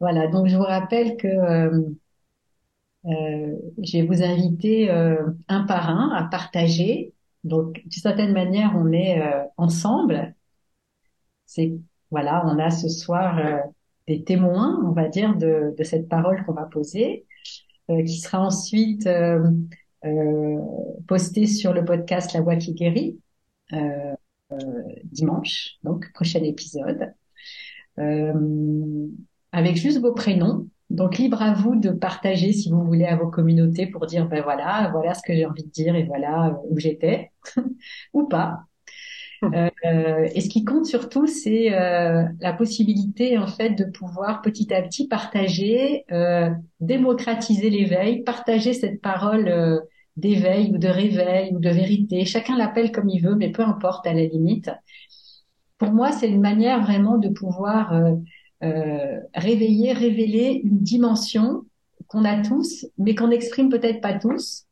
Voilà, donc je vous rappelle que euh, euh, je vais vous inviter euh, un par un à partager. Donc, d'une certaine manière, on est euh, ensemble. C'est voilà, on a ce soir des témoins, on va dire, de, cette parole qu'on va poser, qui sera ensuite postée sur le podcast La Voix qui guérit dimanche, donc prochain épisode, avec juste vos prénoms. Donc libre à vous de partager si vous voulez à vos communautés pour dire ben voilà, voilà ce que j'ai envie de dire et voilà où j'étais ou pas. Euh, et ce qui compte surtout, c'est euh, la possibilité en fait de pouvoir petit à petit partager, euh, démocratiser l'éveil, partager cette parole euh, d'éveil ou de réveil ou de vérité. Chacun l'appelle comme il veut, mais peu importe à la limite. Pour moi, c'est une manière vraiment de pouvoir euh, réveiller, révéler une dimension qu'on a tous, mais qu'on n'exprime peut-être pas tous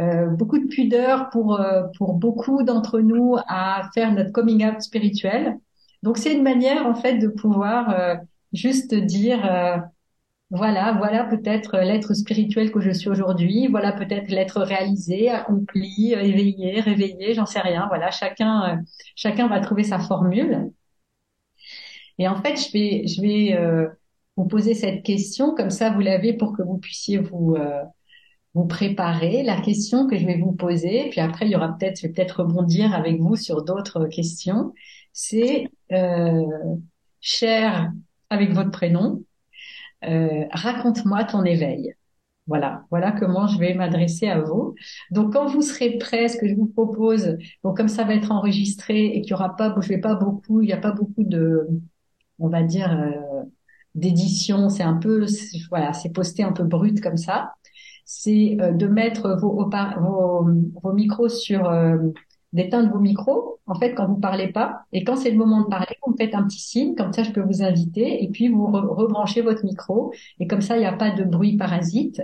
euh, beaucoup de pudeur pour euh, pour beaucoup d'entre nous à faire notre coming out spirituel. Donc c'est une manière en fait de pouvoir euh, juste dire voilà voilà peut-être l'être spirituel que je suis aujourd'hui, voilà peut-être l'être réalisé, accompli, éveillé, réveillé, j'en sais rien. Voilà chacun chacun va trouver sa formule. Et en fait je vais je vais vous poser cette question comme ça vous l'avez pour que vous puissiez vous vous préparer la question que je vais vous poser, puis après il y aura peut-être, je vais peut-être rebondir avec vous sur d'autres questions. C'est euh, cher avec votre prénom, euh, raconte-moi ton éveil. Voilà, voilà comment je vais m'adresser à vous. Donc quand vous serez prêts, ce que je vous propose, donc comme ça va être enregistré et qu'il y aura pas, je vais pas beaucoup, il n'y a pas beaucoup de, on va dire, euh, d'édition. C'est un peu, voilà, c'est posté un peu brut comme ça. C'est euh, de mettre vos, vos, vos micros sur euh, d'éteindre vos micros en fait quand vous parlez pas. Et quand c'est le moment de parler vous me faites un petit signe comme ça je peux vous inviter. Et puis vous rebranchez votre micro. Et comme ça il n'y a pas de bruit parasite.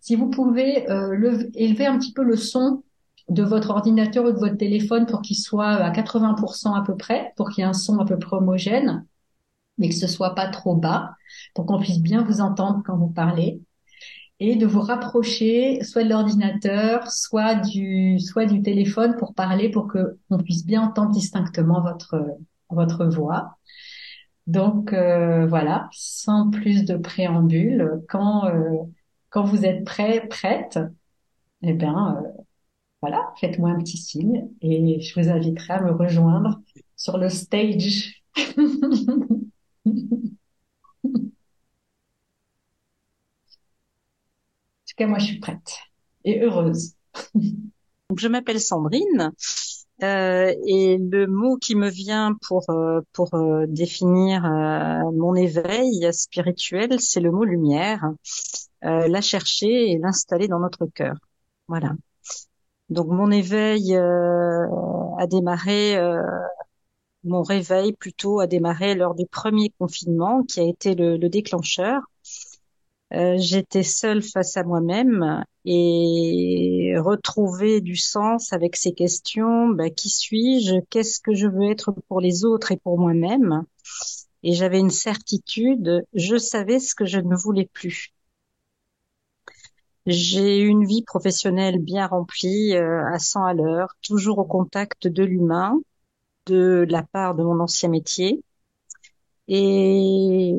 Si vous pouvez euh, élever un petit peu le son de votre ordinateur ou de votre téléphone pour qu'il soit à 80% à peu près pour qu'il y ait un son à peu près homogène mais que ce soit pas trop bas pour qu'on puisse bien vous entendre quand vous parlez et de vous rapprocher soit de l'ordinateur, soit du, soit du téléphone pour parler, pour que on puisse bien entendre distinctement votre, votre voix. Donc euh, voilà, sans plus de préambule, quand, euh, quand vous êtes prêt, prête, eh bien euh, voilà, faites-moi un petit signe et je vous inviterai à me rejoindre sur le stage. tout cas, moi, je suis prête et heureuse. Je m'appelle Sandrine. Euh, et le mot qui me vient pour euh, pour euh, définir euh, mon éveil spirituel, c'est le mot lumière. la chercher et l'installer dans notre cœur. Voilà. Donc mon éveil a démarré, mon réveil plutôt a démarré lors du premier confinement, qui a été le, le déclencheur. Euh, j'étais seule face à moi-même et retrouver du sens avec ces questions. Bah, qui suis-je? Qu'est-ce que je veux être pour les autres et pour moi-même? Et j'avais une certitude. Je savais ce que je ne voulais plus. J'ai une vie professionnelle bien remplie, euh, à 100 à l'heure, toujours au contact de l'humain, de la part de mon ancien métier. Et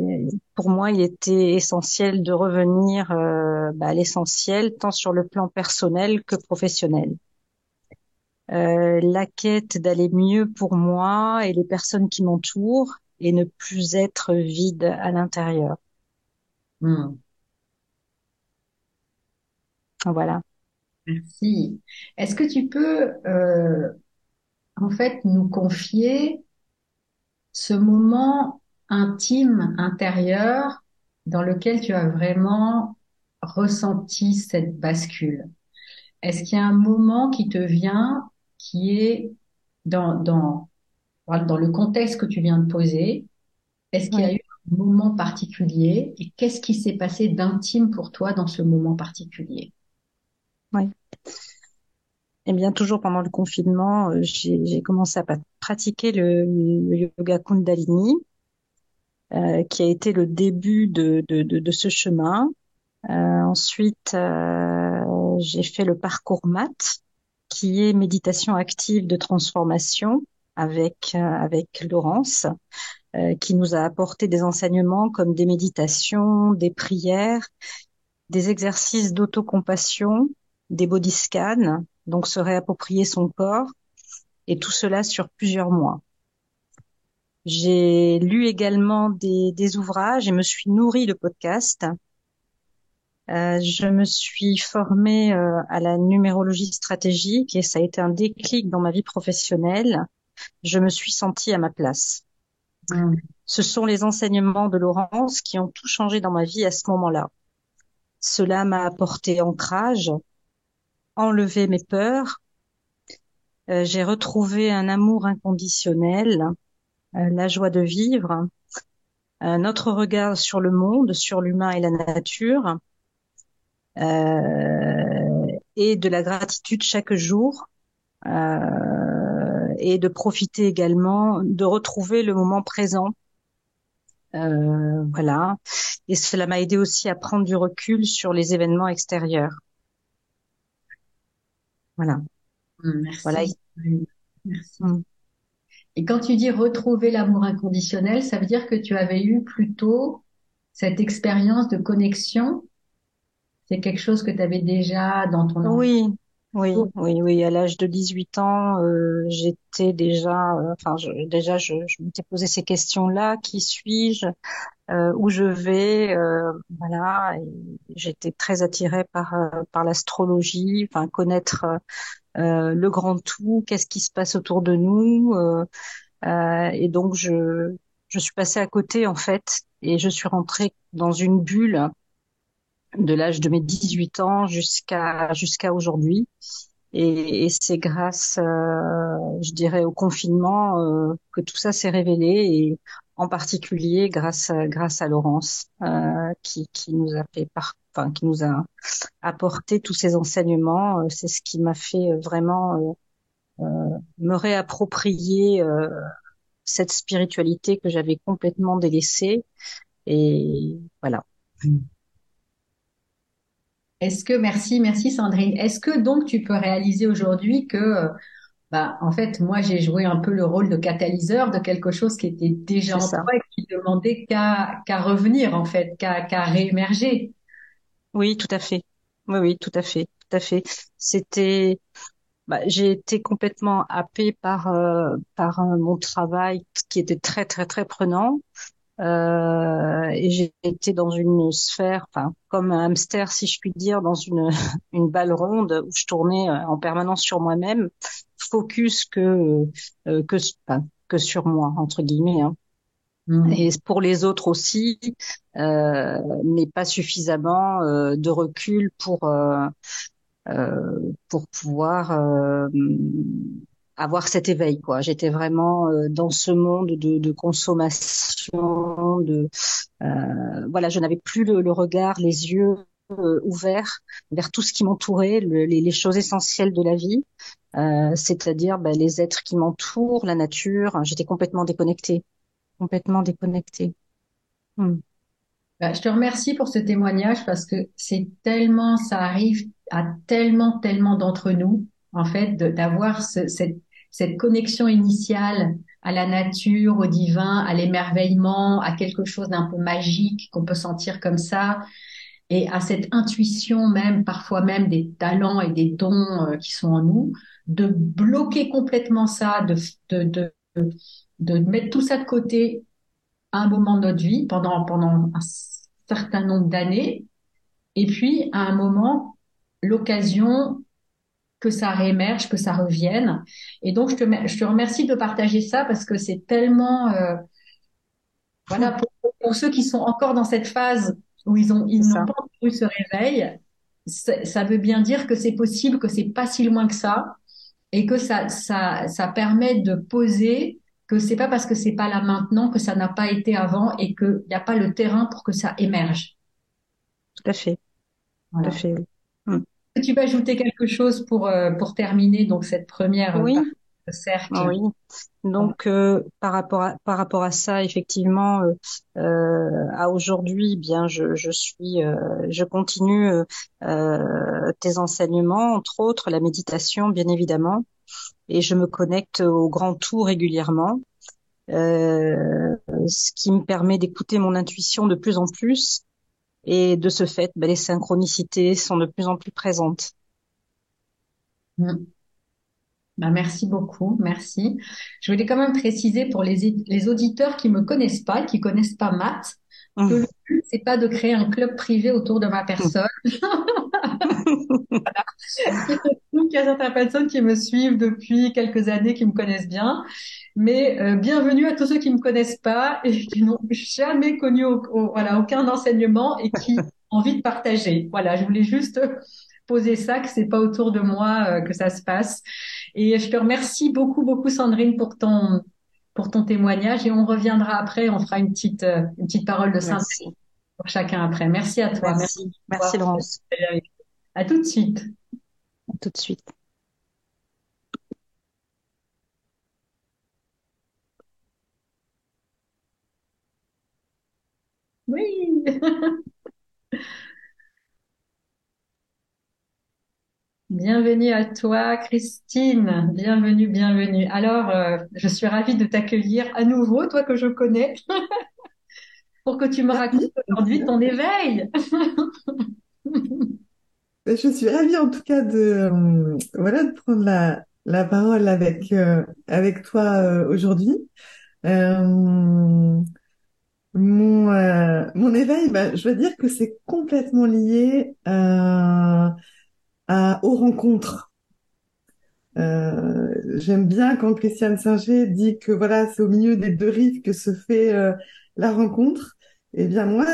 pour moi, il était essentiel de revenir euh, bah, à l'essentiel, tant sur le plan personnel que professionnel. Euh, la quête d'aller mieux pour moi et les personnes qui m'entourent et ne plus être vide à l'intérieur. Hmm. Voilà. Merci. Est-ce que tu peux euh, en fait nous confier ce moment intime, intérieur, dans lequel tu as vraiment ressenti cette bascule. Est-ce qu'il y a un moment qui te vient qui est dans, dans, dans le contexte que tu viens de poser? Est-ce qu'il y a eu un moment particulier? Et qu'est-ce qui s'est passé d'intime pour toi dans ce moment particulier? Oui. Eh bien, toujours pendant le confinement, euh, j'ai commencé à pratiquer le, yoga Kundalini euh, qui a été le début de, de, de, de ce chemin. Euh, ensuite, euh, j'ai fait le parcours MAT, qui est méditation active de transformation avec avec Laurence, qui nous a apporté des enseignements comme des méditations, des prières, des exercices d'autocompassion, des body scans, donc se réapproprier son corps, et tout cela sur plusieurs mois. J'ai lu également des, des, ouvrages et me suis nourrie de podcasts. Euh, je me suis formée euh, à la numérologie stratégique et ça a été un déclic dans ma vie professionnelle. Je me suis sentie à ma place. Mmh. Ce sont les enseignements de Laurence qui ont tout changé dans ma vie à ce moment-là. Cela m'a apporté ancrage, enlevé mes peurs. Euh, j'ai retrouvé un amour inconditionnel, euh, la joie de vivre, un autre regard sur le monde, sur l'humain et la nature, euh, et de la gratitude chaque jour, euh, et de profiter également, de retrouver le moment présent. Euh, voilà, et cela m'a aidé aussi à prendre du recul sur les événements extérieurs. Voilà. Merci. Voilà. Merci. Mm. Et quand tu dis retrouver l'amour inconditionnel, ça veut dire que tu avais eu plutôt cette expérience de connexion? C'est quelque chose que tu avais déjà dans ton. Oui, oui, oui, oui. À l'âge de 18 ans, euh, j'étais déjà, euh, enfin, je, déjà, je, je m'étais posé ces questions-là. Qui suis-je? Euh, Où je vais euh, Voilà. J'étais très attirée par euh, par l'astrologie, enfin, connaître euh, le grand tout, qu'est-ce qui se passe autour de nous. Euh, euh, et donc je je suis passée à côté en fait et je suis rentrée dans une bulle de l'âge de mes 18 ans jusqu'à jusqu'à aujourd'hui. Et, et c'est grâce, euh, je dirais, au confinement euh, que tout ça s'est révélé et en particulier grâce grâce à Laurence euh, qui, qui nous a fait par, enfin, qui nous a apporté tous ces enseignements. Euh, c'est ce qui m'a fait euh, vraiment euh, me réapproprier cette spiritualité que j'avais complètement délaissée. Et voilà. Est-ce que, merci, merci Sandrine. Est-ce que donc tu peux réaliser aujourd'hui que bah, en fait, moi, j'ai joué un peu le rôle de catalyseur de quelque chose qui était déjà en toi et qui demandait qu'à qu'à revenir, en fait, qu'à qu'à réémerger. Oui, tout à fait. Oui, oui, tout à fait, tout à fait. C'était, bah, j'ai été complètement happée par euh, par euh, mon travail qui était très très très prenant. Euh, et j'ai été dans une sphère, enfin comme un hamster si je puis dire, dans une une balle ronde où je tournais euh, en permanence sur moi-même, focus que euh, que que sur moi entre guillemets. Hein. Mmh. Et pour les autres aussi, euh, mais pas suffisamment euh, de recul pour euh, pour pouvoir avoir cet éveil quoi j'étais vraiment euh, dans ce monde de, de consommation de euh, voilà je n'avais plus le, le, regard les yeux euh, ouverts vers tout ce qui m'entourait les, choses essentielles de la vie euh, c'est-à-dire ben, les êtres qui m'entourent la nature. J'étais complètement déconnectée. Complètement déconnectée. Hmm. ben, je te remercie pour ce témoignage parce que c'est tellement ça arrive à tellement tellement d'entre nous en fait, d'avoir ce, cette, cette connexion initiale à la nature, au divin, à l'émerveillement, à quelque chose d'un peu magique qu'on peut sentir comme ça, et à cette intuition même, parfois même des talents et des dons euh, qui sont en nous, de bloquer complètement ça, de, de, de, de mettre tout ça de côté à un moment de notre vie, pendant, pendant un certain nombre d'années, et puis à un moment, l'occasion que ça réémerge, que ça revienne. Et donc, je te, je te remercie de partager ça parce que c'est tellement, euh, voilà, pour, pour, ceux qui sont encore dans cette phase où ils ont, ils n'ont pas eu ce réveil, ça veut bien dire que c'est possible, que c'est pas si loin que ça, et que ça, ça, ça permet de poser que c'est pas parce que c'est pas là maintenant que ça n'a pas été avant et qu'il n'y a pas le terrain pour que ça émerge. Tout à fait. Tout à fait. tu vas ajouter quelque chose pour, euh, pour terminer donc cette première Oui. cercle? Oui. Donc euh, par rapport à par rapport à ça, effectivement, euh, euh à aujourd'hui, eh bien je je suis euh, je continue euh, tes enseignements, entre autres la méditation, bien évidemment, et je me connecte au grand tout régulièrement, ce qui me permet d'écouter mon intuition de plus en plus, et de ce fait, ben, les synchronicités sont de plus en plus présentes. Mm. Bah, merci beaucoup, merci. Je voulais quand même préciser pour les, les auditeurs qui me connaissent pas, qui connaissent pas Matt, que mmh. le but c'est pas de créer un club privé autour de ma personne. voilà. Il y a certaines personnes qui me suivent depuis quelques années, qui me connaissent bien, mais euh, bienvenue à tous ceux qui me connaissent pas et qui n'ont jamais connu voilà aucun enseignement et qui ont envie de partager. Voilà, je voulais juste poser ça, que c'est pas autour de moi euh, que ça se passe. Et je te remercie beaucoup, beaucoup Sandrine pour ton pour ton témoignage et on reviendra après, on fera une petite euh, une petite parole de synthèse pour chacun après. Merci à toi. Merci, merci, Laurence. À tout de suite. À tout de suite. Oui. Bienvenue à toi, Christine. Bienvenue, bienvenue. Alors, euh, je suis ravie de t'accueillir à nouveau, toi que je connais, pour que tu me racontes aujourd'hui ton éveil. Ben, je suis ravie en tout cas de, euh, voilà, de prendre la, la parole avec, euh, avec toi aujourd'hui. mon, mon éveil, ben, je veux dire que c'est complètement lié à, aux rencontres. Euh, J'aime bien quand Christiane Singer dit que voilà, c'est au milieu des deux rives que se fait euh, la rencontre. Eh bien moi,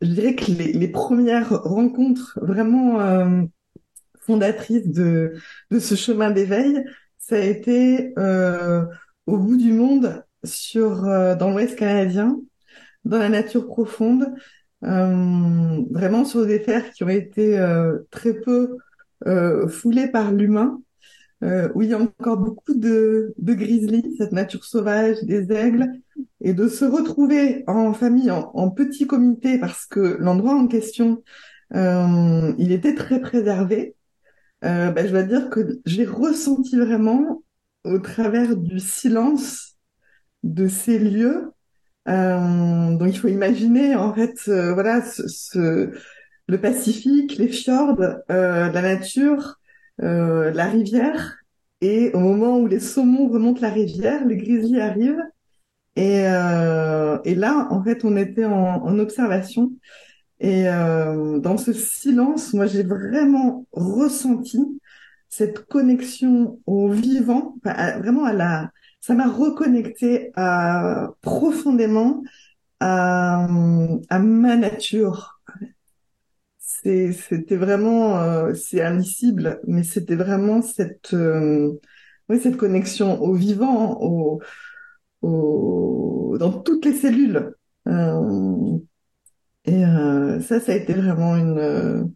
je dirais que les, les premières rencontres vraiment euh, fondatrices de, de ce chemin d'éveil, ça a été euh, au bout du monde sur euh, dans l'Ouest canadien, dans la nature profonde, vraiment sur des terres qui ont été euh, très peu euh, foulées par l'humain, où il y a encore beaucoup de, grizzlies, cette nature sauvage, des aigles, et de se retrouver en famille, en, petit comité, parce que l'endroit en question, il était très préservé. Ben, je dois dire que j'ai ressenti vraiment au travers du silence de ces lieux euh, donc il faut imaginer en fait, euh, voilà, le Pacifique, les fjords, euh, la nature, euh, la rivière, et au moment où les saumons remontent la rivière, les grizzlies arrivent, et, euh, là en fait on était en observation, et dans ce silence, moi j'ai vraiment ressenti cette connexion au vivant, vraiment à la ça m'a reconnecté à, profondément à, à ma nature. C'était vraiment, euh, c'est indicible, mais c'était vraiment cette, euh, oui, cette connexion au vivant, au, dans toutes les cellules. Euh, et euh, ça, ça a été vraiment une,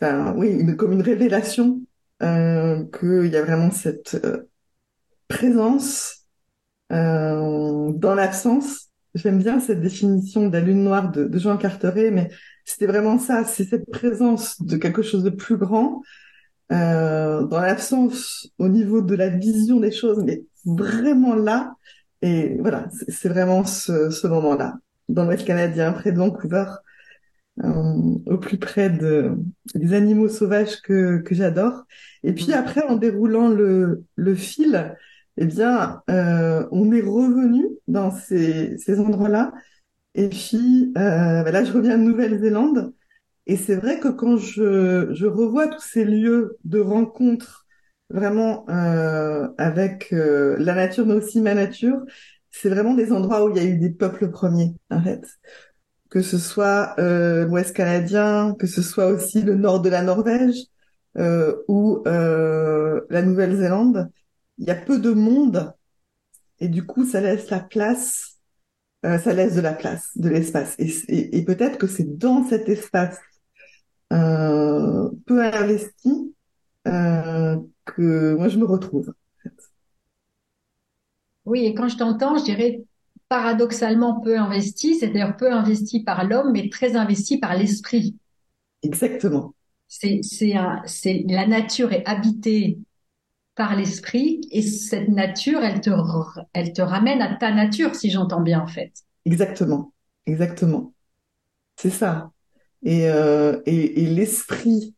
enfin, oui, comme une révélation euh, qu'il y a vraiment cette présence euh, dans l'absence. J'aime bien cette définition de la lune noire de, de Jean Carteret, mais c'était vraiment ça, c'est cette présence de quelque chose de plus grand euh, dans l'absence au niveau de la vision des choses, mais vraiment là. Et voilà, c'est vraiment ce, ce moment-là, dans l'Ouest canadien, près de Vancouver, euh, au plus près de, des animaux sauvages que, que j'adore. Et puis mmh. après, en déroulant le, le fil, eh bien, euh, on est revenu dans ces, ces endroits-là. Et puis, euh, bah là, je reviens de Nouvelle-Zélande. Et c'est vrai que quand je, je revois tous ces lieux de rencontre, vraiment euh, avec euh, la nature, mais aussi ma nature, c'est vraiment des endroits où il y a eu des peuples premiers, en fait. Que ce soit euh, l'Ouest canadien, que ce soit aussi le nord de la Norvège euh, ou la Nouvelle-Zélande il y a peu de monde et du coup ça laisse la place, euh, ça laisse de la place, de l'espace. Et, et, peut-être que c'est dans cet espace euh, peu investi euh, que moi je me retrouve. Oui, et quand je t'entends, je dirais paradoxalement peu investi, c'est-à-dire peu investi par l'homme, mais très investi par l'esprit. Exactement. C'est, c'est un, c'est, la nature est habitée par l'esprit et cette nature, elle te, elle te ramène à ta nature, si j'entends bien, en fait. Exactement. Exactement. C'est ça. Et, euh, et, et l'esprit,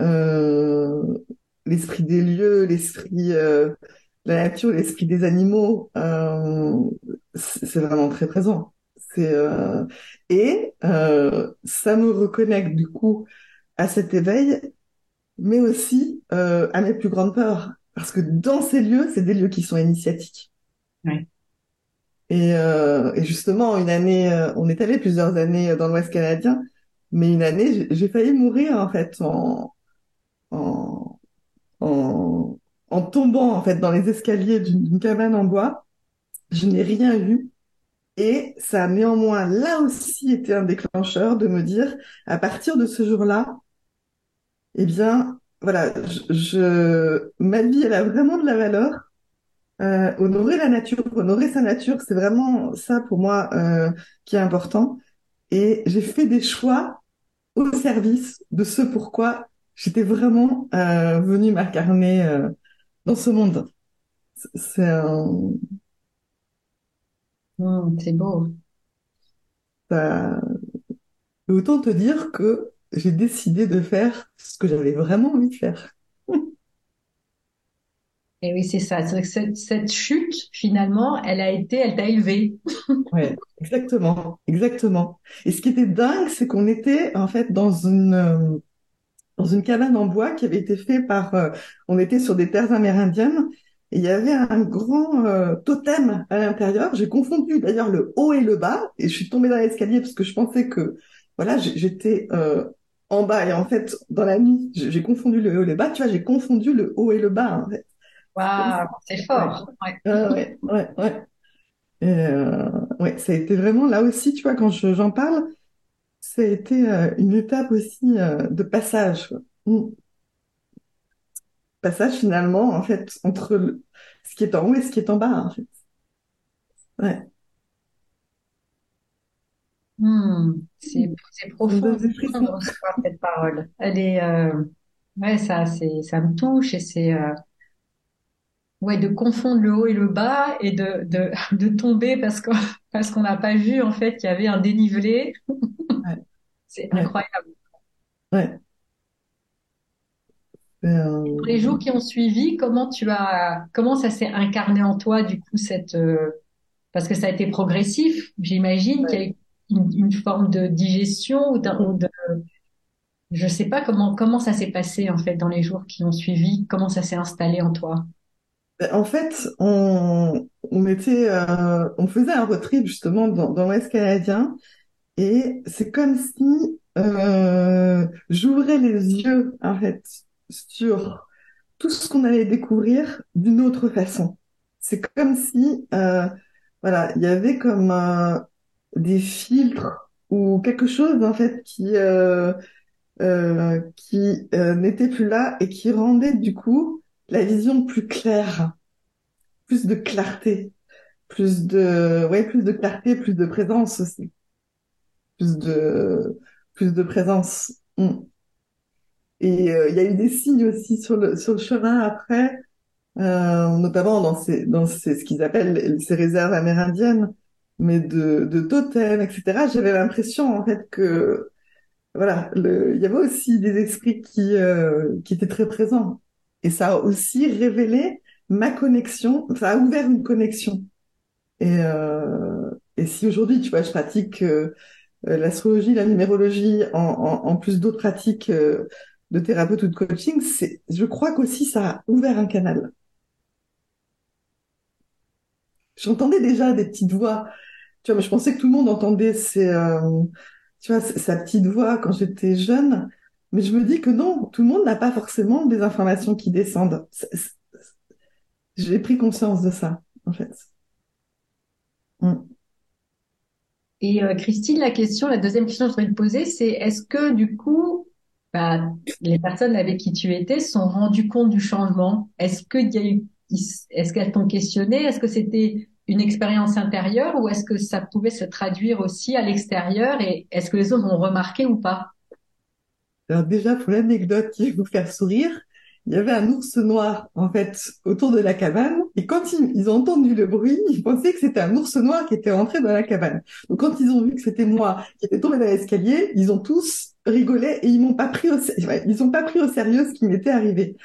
euh, l'esprit des lieux, l'esprit euh, la nature, l'esprit des animaux, euh, c'est vraiment très présent. C'est euh, et euh, ça me reconnecte du coup à cet éveil, mais aussi à mes plus grandes peurs, parce que dans ces lieux, c'est des lieux qui sont initiatiques. Ouais. Et, euh, et justement, une année, euh, on est allé plusieurs années dans l'Ouest canadien, mais une année, j'ai- failli mourir en fait en, en, en, en tombant en fait dans les escaliers d'une d'une cabane en bois. Je n'ai rien eu. Et ça a néanmoins là aussi été un déclencheur de me dire, à partir de ce jour-là, eh bien, voilà, je, je- ma vie, elle a vraiment de la valeur. Euh, honorer la nature, honorer sa nature, c'est vraiment ça pour moi euh, qui est important. Et j'ai fait des choix au service de ce pourquoi j'étais vraiment euh, venue m'incarner euh, dans ce monde. C'est un, Hum, c'est beau. ça- autant te dire que j'ai décidé de faire ce que j'avais vraiment envie de faire. Et oui, c'est ça. C'est que cette, cette chute, finalement, elle a été, elle t'a élevé. Ouais, exactement, exactement. Et ce qui était dingue, c'est qu'on était en fait dans une euh, dans une cabane en bois qui avait été faite par, euh, on était sur des terres amérindiennes, et il y avait un grand euh, totem à l'intérieur. J'ai confondu d'ailleurs le haut et le bas, et je suis tombée dans l'escalier parce que je pensais que, voilà, j'étais euh, en bas, et en fait, dans la nuit, j'ai confondu le haut et le bas. Tu vois, j'ai confondu le haut et le bas, en fait. Waouh, c'est fort. Ouais. Ouais, ouais, ouais. Et, euh, ouais, ça a été vraiment là aussi, tu vois, quand je- j'en parle, ça a été euh, une étape aussi euh, de passage. Mm. passage finalement, en fait, entre le- ce qui est en haut et ce qui est en bas, en fait. Ouais, Hum, c'est, c'est profond cette parole. Elle est, euh, ouais, ça, c'est, ça me touche et c'est, euh, ouais, de confondre le haut et le bas et de, de, de tomber parce qu'on, parce qu'on n'a pas vu, en fait, qu'il y avait un dénivelé. Ouais, C'est incroyable. ouais. Pour les Euh, jours qui ont suivi, comment tu as, comment ça s'est incarné en toi, du coup, cette, euh, parce que ça a été progressif, j'imagine qu'il y a eu une, forme de digestion ou ou de, je sais pas comment, comment ça s'est passé, en fait, dans les jours qui ont suivi, comment ça s'est installé en toi? Ben, En fait, on, on était, euh, on faisait un road trip justement dans, dans l'Ouest canadien et c'est comme si euh, j'ouvrais les yeux en fait sur tout ce qu'on allait découvrir d'une autre façon. C'est comme si, euh, voilà, il y avait comme euh, des filtres ou quelque chose en fait qui euh, euh, qui euh, n'était plus là et qui rendait du coup la vision plus claire, plus de clarté, plus de ouais, plus de clarté, plus de présence aussi, plus de plus de présence. Mm. Et euh, il y a eu des signes aussi sur le sur le chemin après euh, notamment dans ces, dans ces, ce qu'ils appellent ces réserves amérindiennes, mais de, de totems, etc. J'avais l'impression en fait que voilà, le, il y avait aussi des esprits qui euh, qui étaient très présents, et ça a aussi révélé ma connexion, ça a ouvert une connexion. Et euh, et si aujourd'hui, tu vois, je pratique euh, l'astrologie, la numérologie, en, en, en plus d'autres pratiques euh, de thérapeute ou de coaching, c'est, je crois qu'aussi ça a ouvert un canal. J'entendais déjà des petites voix. Tu vois, mais je pensais que tout le monde entendait ses, euh, tu vois, sa petite voix quand j'étais jeune. Mais je me dis que non, tout le monde n'a pas forcément des informations qui descendent. J'ai pris conscience de ça, en fait. Mm. Et euh, Christine, la question, la deuxième question que je voudrais te poser, c'est est-ce que du coup, bah, les personnes avec qui tu étais sont rendues compte du changement? Est-ce qu'il y a eu est-ce qu'elles t'ont questionné? Est-ce que c'était une expérience intérieure ou est-ce que ça pouvait se traduire aussi à l'extérieur et est-ce que les autres ont remarqué ou pas? Alors déjà, pour l'anecdote qui va vous faire sourire, il y avait un ours noir en fait autour de la cabane et quand ils, ont entendu le bruit, ils pensaient que c'était un ours noir qui était rentré dans la cabane. Donc quand ils ont vu que c'était moi qui étais tombé dans l'escalier, ils ont tous rigolé et ils m'ont pas pris au ils ont pas pris au sérieux ce qui m'était arrivé.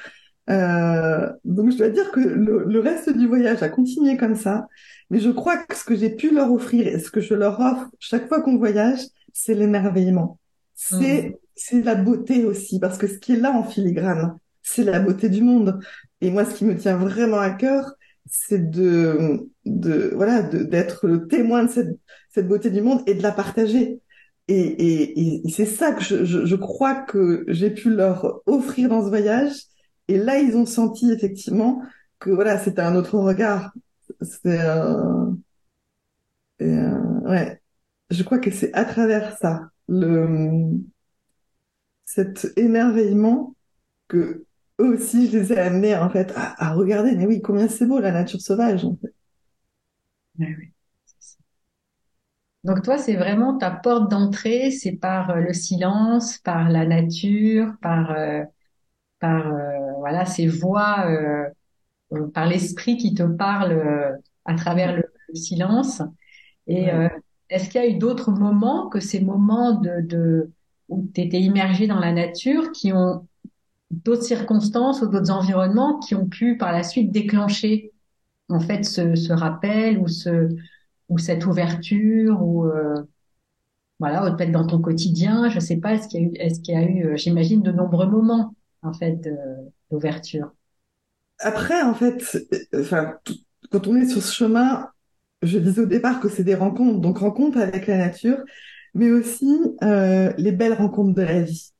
Euh, donc je dois dire que le, le, reste du voyage a continué comme ça, mais je crois que ce que j'ai pu leur offrir et ce que je leur offre chaque fois qu'on voyage, c'est l'émerveillement, c'est mmh. c'est la beauté aussi, parce que ce qui est là en filigrane, c'est la beauté du monde. Et moi, ce qui me tient vraiment à cœur, c'est de, de voilà, d'être le témoin de cette, cette beauté du monde et de la partager. Et, et, et c'est ça que je, je, je crois que j'ai pu leur offrir dans ce voyage. Et là, ils ont senti effectivement que voilà, c'était un autre regard. Euh, ouais. Je crois que c'est à travers ça, le cet émerveillement que eux aussi, je les ai amenés en fait à, regarder. Mais oui, combien c'est beau la nature sauvage. Donc toi, c'est vraiment ta porte d'entrée, c'est par euh, le silence, par la nature, par euh, par euh, voilà ces voix, par l'esprit qui te parle à travers le, silence. Et est-ce qu'il y a eu d'autres moments que ces moments de, de où tu étais immergé dans la nature qui ont d'autres circonstances ou d'autres environnements qui ont pu par la suite déclencher en fait ce, ce rappel ou ce ou cette ouverture ou euh, voilà peut-être dans ton quotidien je sais pas est-ce qu'il y a eu est-ce qu'il y a eu euh, j'imagine de nombreux moments? En fait d'ouverture après en fait enfin quand on est sur ce chemin je disais au départ que c'est des rencontres donc rencontres avec la nature mais aussi euh, les belles rencontres de la vie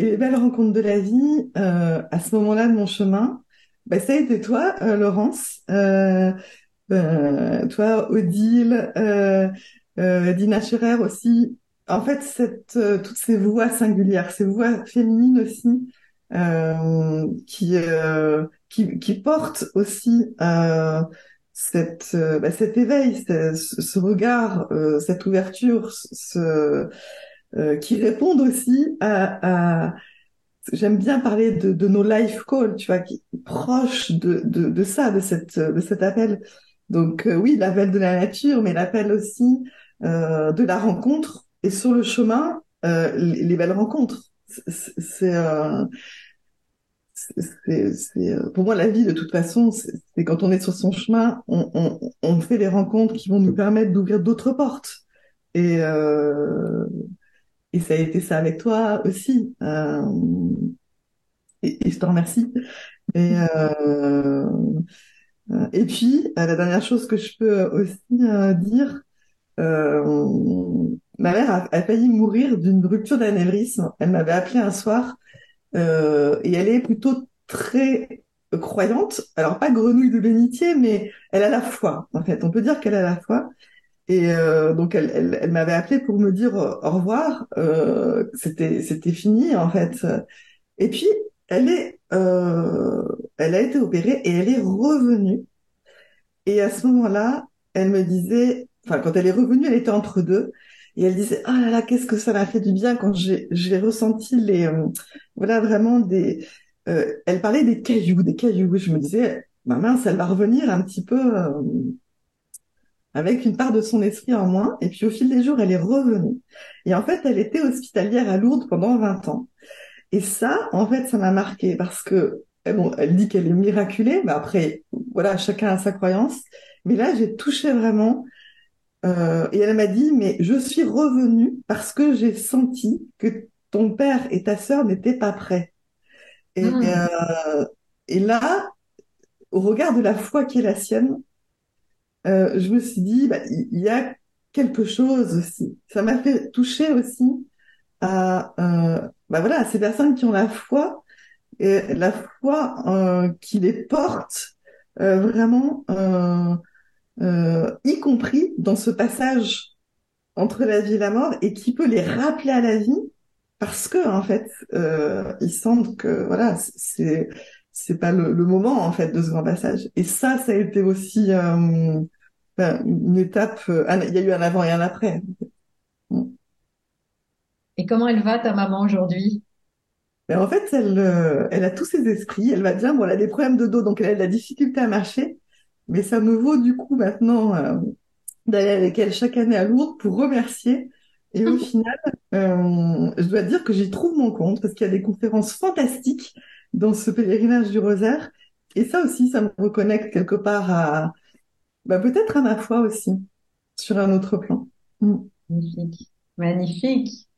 et les belles rencontres de la vie, euh, à ce moment-là de mon chemin, bah, ça a été toi, euh, Laurence, euh, toi, Odile, Dina Scherer aussi. En fait, toutes ces voix singulières, ces voix féminines aussi, qui, qui, qui portent aussi cette, bah, cet éveil, ce, regard, cette ouverture, ce euh, qui répondent aussi à, à j'aime bien parler de, de, nos life calls, tu vois, qui proches de, de, de, ça, de cette de cet appel. Donc euh, oui, l'appel de la nature, mais l'appel aussi euh, de la rencontre et sur le chemin, euh, les, les, belles rencontres. C'est euh, c'est pour moi la vie de toute façon, c'est quand on est sur son chemin, on, fait des rencontres qui vont nous permettre d'ouvrir d'autres portes. Et euh, ça a été ça avec toi aussi. Euh, et, je te remercie. Et, euh, puis, euh, la dernière chose que je peux aussi euh, dire, euh, ma mère a, a, failli mourir d'une rupture d'anévrisme. Elle m'avait appelé un soir et elle est plutôt très croyante. Alors pas grenouille de bénitier, mais elle a la foi. En fait, on peut dire qu'elle a la foi. Et euh, donc elle, elle, elle m'avait appelé pour me dire euh, au revoir. Euh, c'était c'était fini en fait. Et puis elle est euh, elle a été opérée et elle est revenue. Et à ce moment-là, elle me disait, enfin quand elle est revenue, elle était entre deux. Et elle disait ah là là qu'est-ce que ça m'a fait du bien quand j'ai ressenti les euh, voilà vraiment des elle parlait des cailloux des cailloux je me disais ma mince elle va revenir un petit peu avec une part de son esprit en moins. Et puis au fil des jours, elle est revenue. Et en fait, elle était hospitalière à Lourdes pendant 20 ans. Et ça, en fait, ça m'a marqué parce que eh bon, elle dit qu'elle est miraculée, mais après, voilà, chacun a sa croyance. Mais là, j'ai touché vraiment. Euh, et elle m'a dit, mais je suis revenue parce que j'ai senti que ton père et ta sœur n'étaient pas prêts. Et, mmh. euh, et là, au regard de la foi qui est la sienne, euh, je me suis dit, bah, il y, a quelque chose aussi. Ça m'a fait toucher aussi à, euh, bah voilà, à ces personnes qui ont la foi, et la foi qui les porte euh, vraiment, euh, y compris dans ce passage entre la vie et la mort, et qui peut les rappeler à la vie, parce que en fait, il semble que voilà, c'est c'est pas le, le, moment en fait de ce grand passage. Et ça, ça a été aussi euh, une étape. Euh, il y a eu un avant et un après. Et comment elle va ta maman aujourd'hui? Ben, En fait, elle, euh, elle a tous ses esprits. Elle va bien. Bon, elle a des problèmes de dos, donc elle a de la difficulté à marcher. Mais ça me vaut du coup maintenant euh, d'aller avec elle chaque année à Lourdes pour remercier. Et au final, euh, je dois dire que j'y trouve mon compte parce qu'il y a des conférences fantastiques dans ce pèlerinage du rosaire. Et ça aussi, ça me reconnecte quelque part à, bah, peut-être à ma foi aussi, sur un autre plan. Mm. Magnifique, magnifique.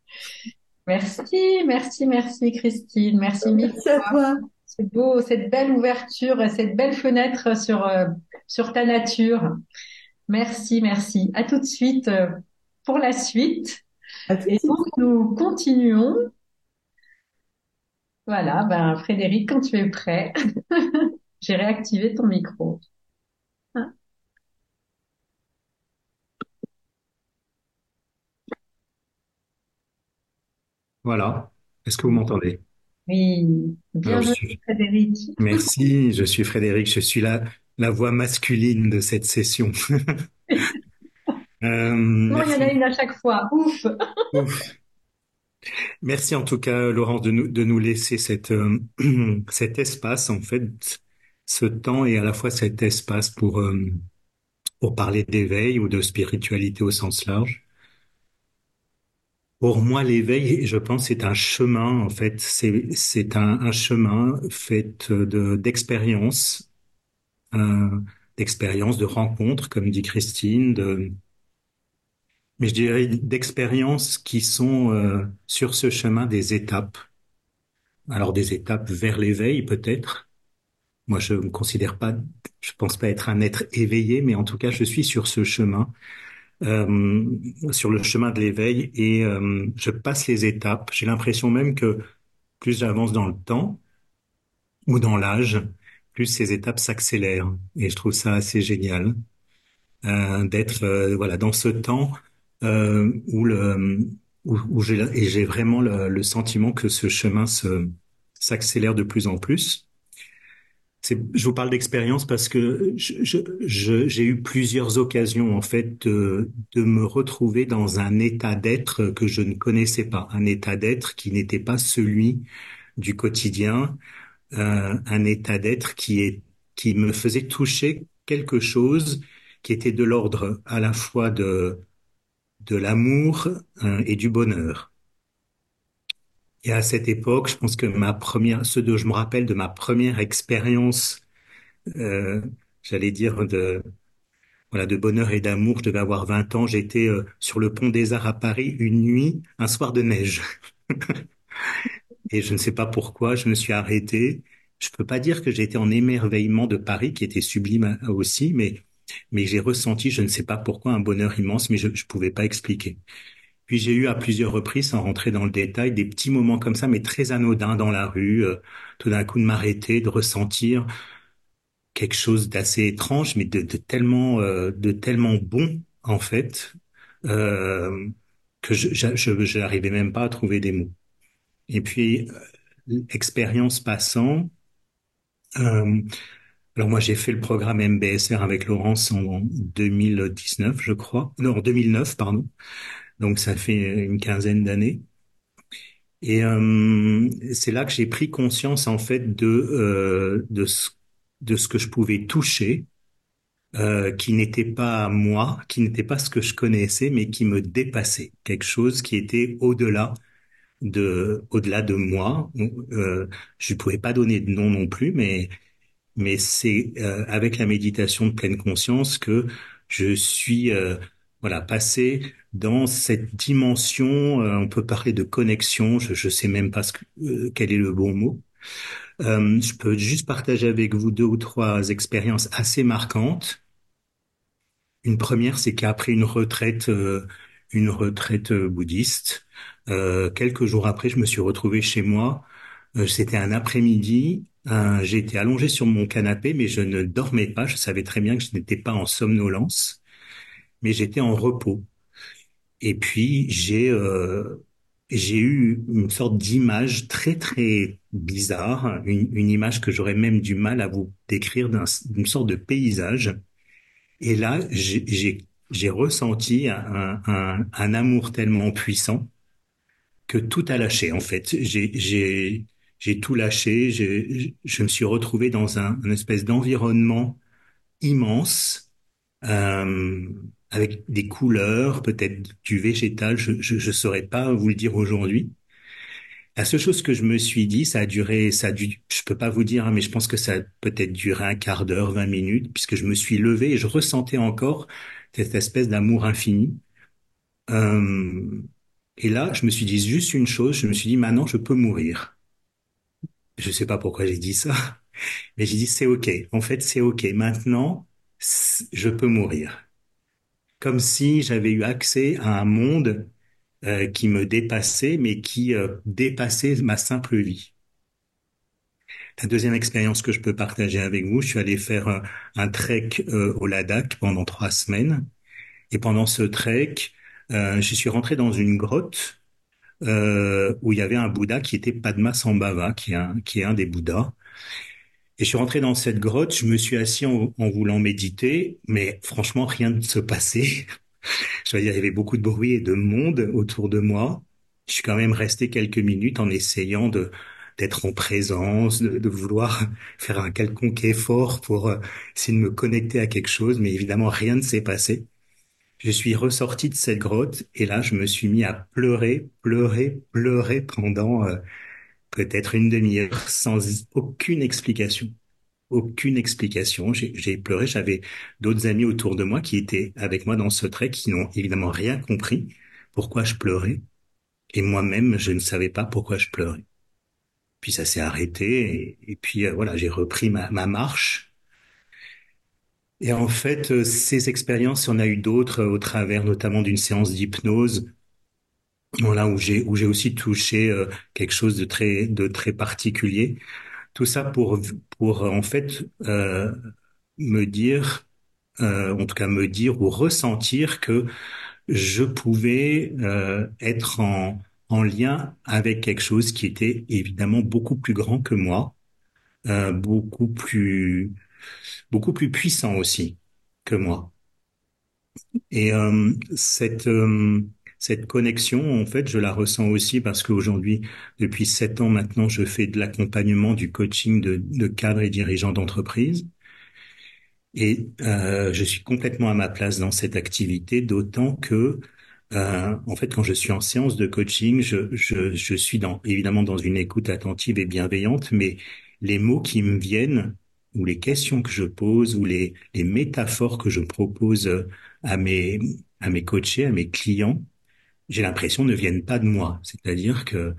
Merci, merci, merci Christine, merci mille Merci à toi. C'est beau, cette belle ouverture, cette belle fenêtre sur euh, sur ta nature. Merci, merci. À tout de suite euh, pour la suite. Et donc nous continuons voilà, ben Frédéric, quand tu es prêt, j'ai réactivé ton micro. Voilà. Est-ce que vous m'entendez? Oui. Bienvenue, Frédéric. Merci, je suis Frédéric. Je suis la, la voix masculine de cette session. euh, non, il y en a une à chaque fois? Ouf. Ouf. Merci en tout cas, Laurence, de nous, de nous laisser cette, euh, cet espace, en fait, ce temps et à la fois cet espace pour, euh, pour parler d'éveil ou de spiritualité au sens large. Pour moi, l'éveil, je pense, c'est un chemin, en fait, c'est, un, un chemin fait de, d'expériences, euh, d'expériences, de rencontres, comme dit Christine, de, mais je dirais d'expériences qui sont euh, sur ce chemin des étapes. Alors des étapes vers l'éveil peut-être. Moi, je me considère pas, je pense pas être un être éveillé, mais en tout cas, je suis sur ce chemin, euh, sur le chemin de l'éveil, et euh, je passe les étapes. J'ai l'impression même que plus j'avance dans le temps ou dans l'âge, plus ces étapes s'accélèrent, et je trouve ça assez génial euh, d'être euh, voilà dans ce temps euh, où le où, où j'ai vraiment le, le, sentiment que ce chemin se s'accélère de plus en plus. Je vous parle d'expérience parce que j'ai eu plusieurs occasions en fait de, me retrouver dans un état d'être que je ne connaissais pas, un état d'être qui n'était pas celui du quotidien, euh, un état d'être qui me faisait toucher quelque chose qui était de l'ordre à la fois de de l'amour euh, et du bonheur. Et à cette époque, je pense que ma première, ce dont je me rappelle de ma première expérience, euh, j'allais dire de voilà de bonheur et d'amour. Je devais avoir 20 ans. J'étais euh, sur le pont des Arts à Paris une nuit, un soir de neige. et je ne sais pas pourquoi, je me suis arrêté. Je peux pas dire que j'étais en émerveillement de Paris, qui était sublime aussi, mais mais j'ai ressenti, je ne sais pas pourquoi, un bonheur immense, mais je ne pouvais pas expliquer. Puis j'ai eu à plusieurs reprises, sans rentrer dans le détail, des petits moments comme ça, mais très anodins dans la rue, euh, tout d'un coup de m'arrêter, de ressentir quelque chose d'assez étrange, mais de, tellement, euh, de tellement bon en fait, euh, que je, n'arrivais même pas à trouver des mots. Et puis, expérience passant, alors moi j'ai fait le programme MBSR avec Laurence en 2019, je crois. Non, en 2009, pardon. Donc ça fait une quinzaine d'années. Et euh, c'est là que j'ai pris conscience en fait de euh, de ce que je pouvais toucher, euh, qui n'était pas moi, qui n'était pas ce que je connaissais, mais qui me dépassait, quelque chose qui était au-delà de au-delà de moi. Euh, je ne pouvais pas donner de nom non plus, mais mais c'est euh, avec la méditation de pleine conscience que je suis euh, voilà passé dans cette dimension. Euh, on peut parler de connexion. Je je sais même pas ce que, quel est le bon mot. je peux juste partager avec vous deux ou trois expériences assez marquantes. Une première, c'est qu'après une retraite, une retraite bouddhiste, quelques jours après, je me suis retrouvé chez moi. C'était un après-midi euh, été allongé sur mon canapé, mais je ne dormais pas. Je savais très bien que je n'étais pas en somnolence, mais j'étais en repos. Et puis j'ai euh, j'ai eu une sorte d'image très très bizarre, une, une image que j'aurais même du mal à vous décrire d'une sorte de paysage. Et là, j'ai ressenti un, un, un, amour tellement puissant que tout a lâché en fait. J'ai j'ai tout lâché. Je me suis retrouvé dans un, un espèce d'environnement immense. Euh, avec des couleurs, peut-être du végétal, je, je, saurais pas vous le dire aujourd'hui. La seule chose que je me suis dit, ça a duré, ça a dû, je peux pas vous dire, hein, mais je pense que ça a peut-être duré un quart d'heure, vingt minutes, puisque je me suis levé et je ressentais encore cette espèce d'amour infini. Euh, et là, je me suis dit juste une chose, je me suis dit, maintenant, je peux mourir. Je sais pas pourquoi j'ai dit ça, mais j'ai dit, c'est OK. En fait, c'est OK. Maintenant, je peux mourir comme si j'avais eu accès à un monde euh, qui me dépassait, mais qui euh, dépassait ma simple vie. La deuxième expérience que je peux partager avec vous, je suis allé faire un, un trek euh, au Ladakh pendant trois semaines. Et pendant ce trek, je suis rentré dans une grotte où il y avait un Bouddha qui était Padmasambhava, qui qui est un des Bouddhas. Et je suis rentré dans cette grotte, je me suis assis en, voulant méditer, mais franchement, rien ne se passait. je veux dire, il y avait beaucoup de bruit et de monde autour de moi. Je suis quand même resté quelques minutes en essayant de d'être en présence, de, vouloir faire un quelconque effort pour euh, essayer de me connecter à quelque chose, mais évidemment, rien ne s'est passé. Je suis ressorti de cette grotte et là, je me suis mis à pleurer, pleurer, pleurer pendant euh, peut-être une demi-heure sans aucune explication. Aucune explication. J'ai pleuré. J'avais d'autres amis autour de moi qui étaient avec moi dans ce trek, qui n'ont évidemment rien compris pourquoi je pleurais. Et moi-même, je ne savais pas pourquoi je pleurais. Puis ça s'est arrêté et, puis euh, voilà, j'ai repris ma, ma marche. Et en fait, euh, ces expériences, on a eu d'autres au travers notamment d'une séance d'hypnose voilà où j'ai où j'ai aussi touché euh, quelque chose de très de très particulier. Tout ça pour pour en fait euh, me dire, euh, en tout cas me dire ou ressentir que je pouvais être en en lien avec quelque chose qui était évidemment beaucoup plus grand que moi, beaucoup plus beaucoup plus puissant aussi que moi. Et cette cette connexion, en fait, je la ressens aussi parce qu'aujourd'hui, depuis sept ans maintenant, je fais de l'accompagnement, du coaching de, cadres et dirigeants d'entreprise. Et euh, je suis complètement à ma place dans cette activité, d'autant que, euh, en fait, quand je suis en séance de coaching, je, je, je suis dans, évidemment dans une écoute attentive et bienveillante, mais les mots qui me viennent, ou les questions que je pose, ou les, les métaphores que je propose à mes, à mes coachés, à mes clients, j'ai l'impression, ne viennent pas de moi. C'est-à-dire que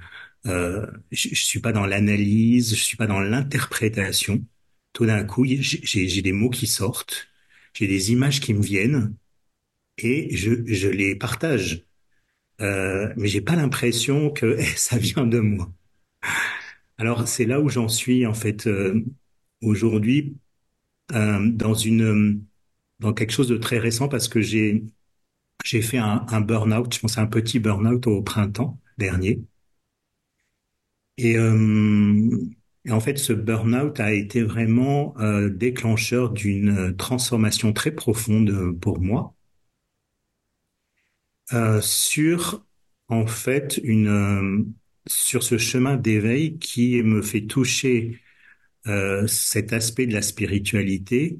euh, je, je suis pas dans l'analyse, je suis pas dans l'interprétation. Tout d'un coup, j'ai des mots qui sortent, j'ai des images qui me viennent et je, je les partage. Euh, mais j'ai pas l'impression que ça vient de moi. Alors c'est là où j'en suis en fait euh, aujourd'hui euh, dans une dans quelque chose de très récent parce que j'ai j'ai fait un, burn-out, je pense un petit burn-out au printemps dernier. Et, euh, en fait, ce burn-out a été vraiment euh, déclencheur d'une transformation très profonde pour moi euh, sur en fait une euh, sur ce chemin d'éveil qui me fait toucher euh, cet aspect de la spiritualité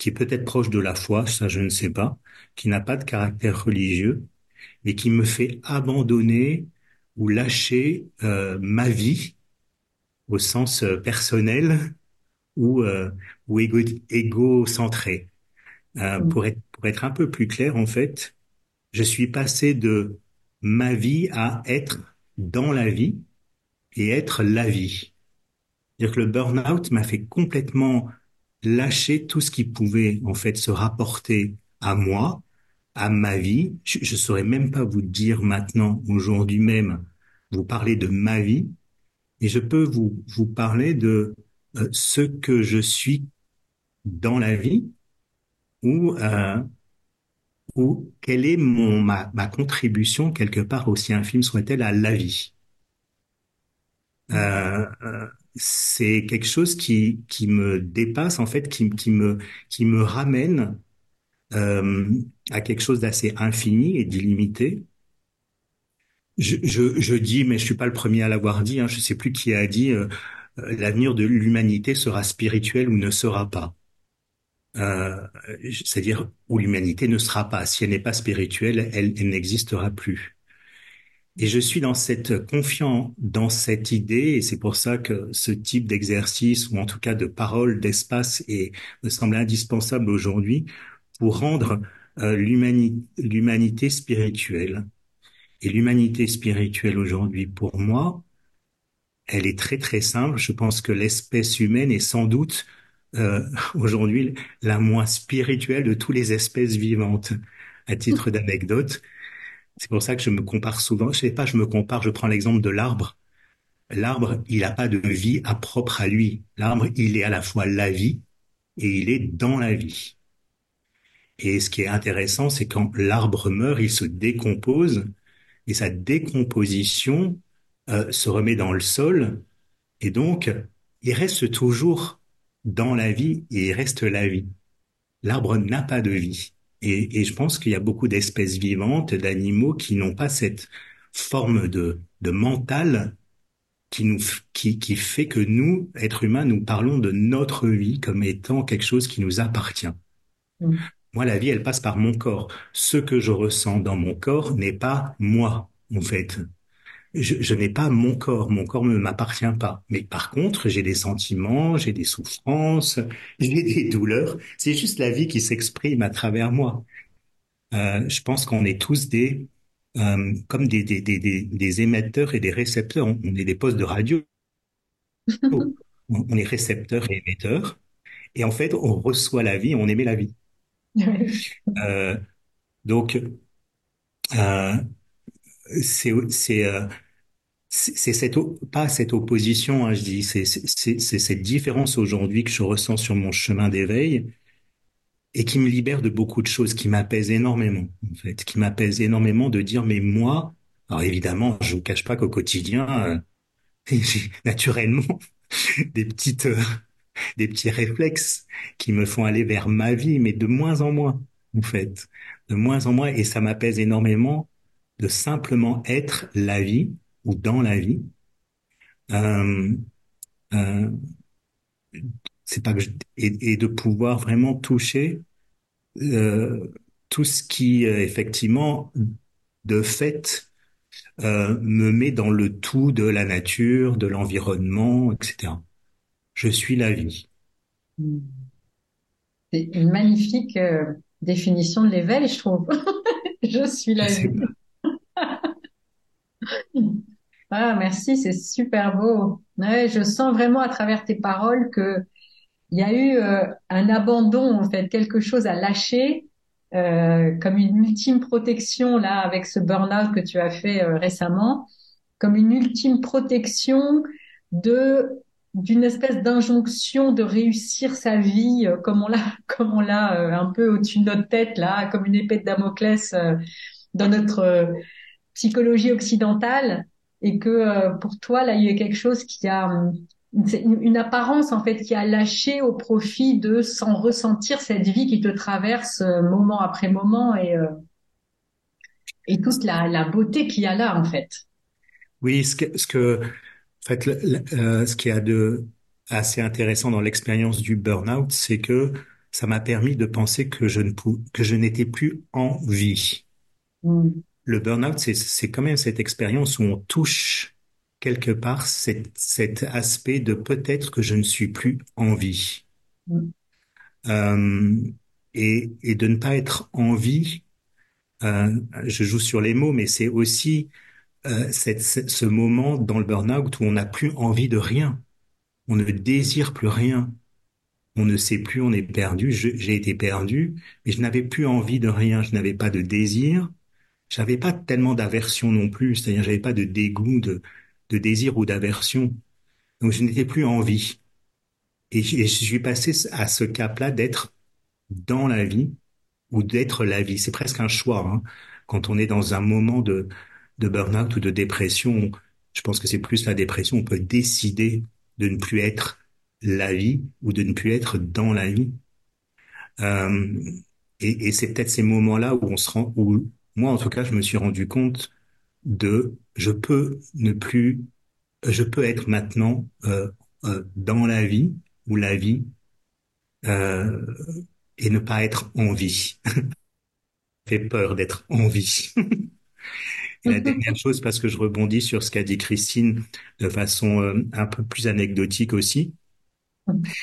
qui est peut-être proche de la foi, ça je ne sais pas, qui n'a pas de caractère religieux, mais qui me fait abandonner ou lâcher euh, ma vie au sens euh, personnel ou, euh, ou égo, égocentré. Euh, mm. pour, être, pour être un peu plus clair, en fait, je suis passé de ma vie à être dans la vie et être la vie. C'est-à-dire que le burn-out m'a fait complètement lâcher tout ce qui pouvait en fait se rapporter à moi, à ma vie. Je, ne saurais même pas vous dire maintenant, aujourd'hui même, vous parler de ma vie, et je peux vous vous parler de euh, ce que je suis dans la vie, ou euh, ou quelle est mon ma, ma contribution quelque part aussi infime soit-elle à la vie. Euh, euh, c'est quelque chose qui me dépasse en fait, qui me ramène euh, à quelque chose d'assez infini et d'illimité. Je, dis, mais je suis pas le premier à l'avoir dit. Hein, je sais plus qui a dit euh, euh l'avenir de l'humanité sera spirituel ou ne sera pas. C'est-à-dire où l'humanité ne sera pas. Si elle n'est pas spirituelle, elle, elle n'existera plus. Et je suis dans cette confiant dans cette idée, et c'est pour ça que ce type d'exercice, ou en tout cas de parole, d'espace, est, me semble indispensable aujourd'hui pour rendre euh, l'humanité spirituelle. Et l'humanité spirituelle aujourd'hui, pour moi, elle est très très simple. Je pense que l'espèce humaine est sans doute euh, aujourd'hui la moins spirituelle de toutes les espèces vivantes. À titre d'anecdote, c'est pour ça que je me compare souvent. Je sais pas, je me compare. Je prends l'exemple de l'arbre. L'arbre, il n'a pas de vie à propre à lui. L'arbre, il est à la fois la vie et il est dans la vie. Et ce qui est intéressant, c'est quand l'arbre meurt, il se décompose et sa décomposition euh, se remet dans le sol et donc il reste toujours dans la vie et il reste la vie. L'arbre n'a pas de vie. Et, et je pense qu'il y a beaucoup d'espèces vivantes, d'animaux qui n'ont pas cette forme de, de mental qui nous qui, qui fait que nous, êtres humains, nous parlons de notre vie comme étant quelque chose qui nous appartient. Mmh. Moi, la vie, elle passe par mon corps. Ce que je ressens dans mon corps n'est pas moi, en fait. Je, je n'ai pas mon corps. Mon corps ne m'appartient pas. Mais par contre, j'ai des sentiments, j'ai des souffrances, j'ai des douleurs. C'est juste la vie qui s'exprime à travers moi. Euh, je pense qu'on est tous des euh, comme des, des, des, des, émetteurs et des récepteurs. On, est des postes de radio. on est récepteurs et émetteurs. Et en fait, on reçoit la vie, on émet la vie. Euh, donc, euh, c'est c'est euh, c'est cette pas cette opposition, hein, je dis, c'est cette différence aujourd'hui que je ressens sur mon chemin d'éveil et qui me libère de beaucoup de choses, qui m'apaise énormément, en fait, qui m'apaise énormément de dire, mais moi, alors évidemment, je vous cache pas qu'au quotidien, j'ai naturellement des petites des petits réflexes qui me font aller vers ma vie, mais de moins en moins, en fait, de moins en moins, et ça m'apaise énormément de simplement être la vie ou dans la vie. Euh, euh, c'est pas que je, et, et, de pouvoir vraiment toucher euh, tout ce qui effectivement de fait me met dans le tout de la nature, de l'environnement, etc. Je suis la vie. C'est une magnifique définition de l'éveil, je trouve. je suis la vie. Ah, merci, c'est super beau. Ouais, je sens vraiment à travers tes paroles que il y a eu euh, un abandon, en fait, quelque chose à lâcher, euh, comme une ultime protection là avec ce burn-out que tu as fait euh, récemment, comme une ultime protection de d'une espèce d'injonction de réussir sa vie comme on l'a comme on l'a un peu au-dessus de notre tête là comme une épée de Damoclès dans notre psychologie occidentale et que pour toi là il y a quelque chose qui a une, une, apparence en fait qui a lâché au profit de sans ressentir cette vie qui te traverse moment après moment et et toute la, la beauté qu'il y a là en fait. Oui, ce que, ce que en fait, euh, ce qui est de assez intéressant dans l'expérience du burn-out, c'est que ça m'a permis de penser que je ne que je n'étais plus en vie. Mm. Le burn-out, c'est c'est quand même cette expérience où on touche quelque part cet, cet aspect de peut-être que je ne suis plus en vie. Mm. Euh, et, et de ne pas être en vie, euh, je joue sur les mots, mais c'est aussi euh, cette, ce moment dans le burn-out où on n'a plus envie de rien, on ne désire plus rien, on ne sait plus, on est perdu. J'ai été perdu, mais je n'avais plus envie de rien, je n'avais pas de désir, j'avais pas tellement d'aversion non plus, c'est-à-dire j'avais pas de dégoût, de, de désir ou d'aversion, donc je n'étais plus en vie. Et, je suis passé à ce cap-là d'être dans la vie ou d'être la vie. C'est presque un choix. Hein. Quand on est dans un moment de, de burn-out ou de dépression, je pense que c'est plus la dépression. On peut décider de ne plus être la vie ou de ne plus être dans la vie. Euh, et, et c'est peut-être ces moments-là où on se rend, où moi en tout cas, je me suis rendu compte de je peux ne plus, je peux être maintenant euh, euh, dans la vie ou la vie euh, et ne pas être en vie. fait peur d'être en vie. et la dernière chose, parce que je rebondis sur ce qu'a dit Christine de façon un peu plus anecdotique aussi,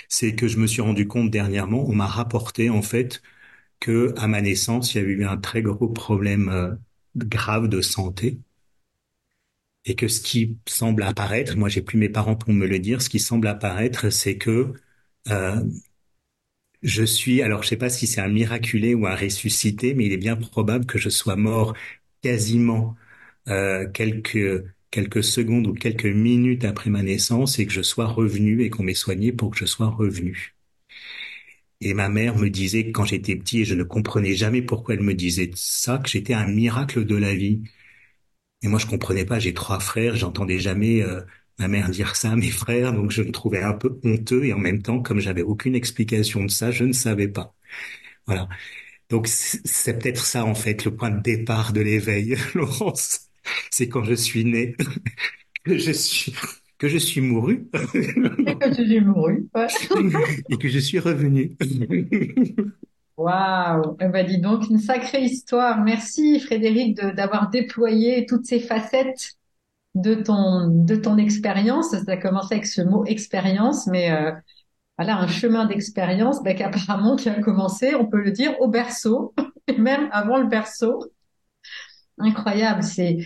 c'est que je me suis rendu compte dernièrement, on m'a rapporté en fait que à ma naissance, il y avait eu un très gros problème euh, grave de santé et que ce qui semble apparaître, moi j'ai plus mes parents pour me le dire, ce qui semble apparaître, c'est que euh, je suis, alors je sais pas si c'est un miraculé ou un ressuscité, mais il est bien probable que je sois mort quasiment euh, quelques quelques secondes ou quelques minutes après ma naissance et que je sois revenu et qu'on m'ait soigné pour que je sois revenu. Et ma mère me disait quand j'étais petit, et je ne comprenais jamais pourquoi elle me disait ça, que j'étais un miracle de la vie. Et moi, je comprenais pas. J'ai trois frères, j'entendais jamais euh, ma mère dire ça à mes frères, donc je me trouvais un peu honteux. Et en même temps, comme j'avais aucune explication de ça, je ne savais pas. Voilà. Donc c'est peut-être ça en fait le point de départ de l'éveil, Laurence. C'est quand je suis né que je suis que je suis mouru. Et que tu es mouru. Ouais. et que je suis revenu. Waouh, eh ben dis donc une sacrée histoire. Merci Frédéric d'avoir déployé toutes ces facettes de ton de ton expérience. Ça a commencé avec ce mot expérience, mais euh, voilà un chemin d'expérience ben, qu'apparemment qui a commencé, on peut le dire, au berceau et même avant le berceau. Incroyable, c'est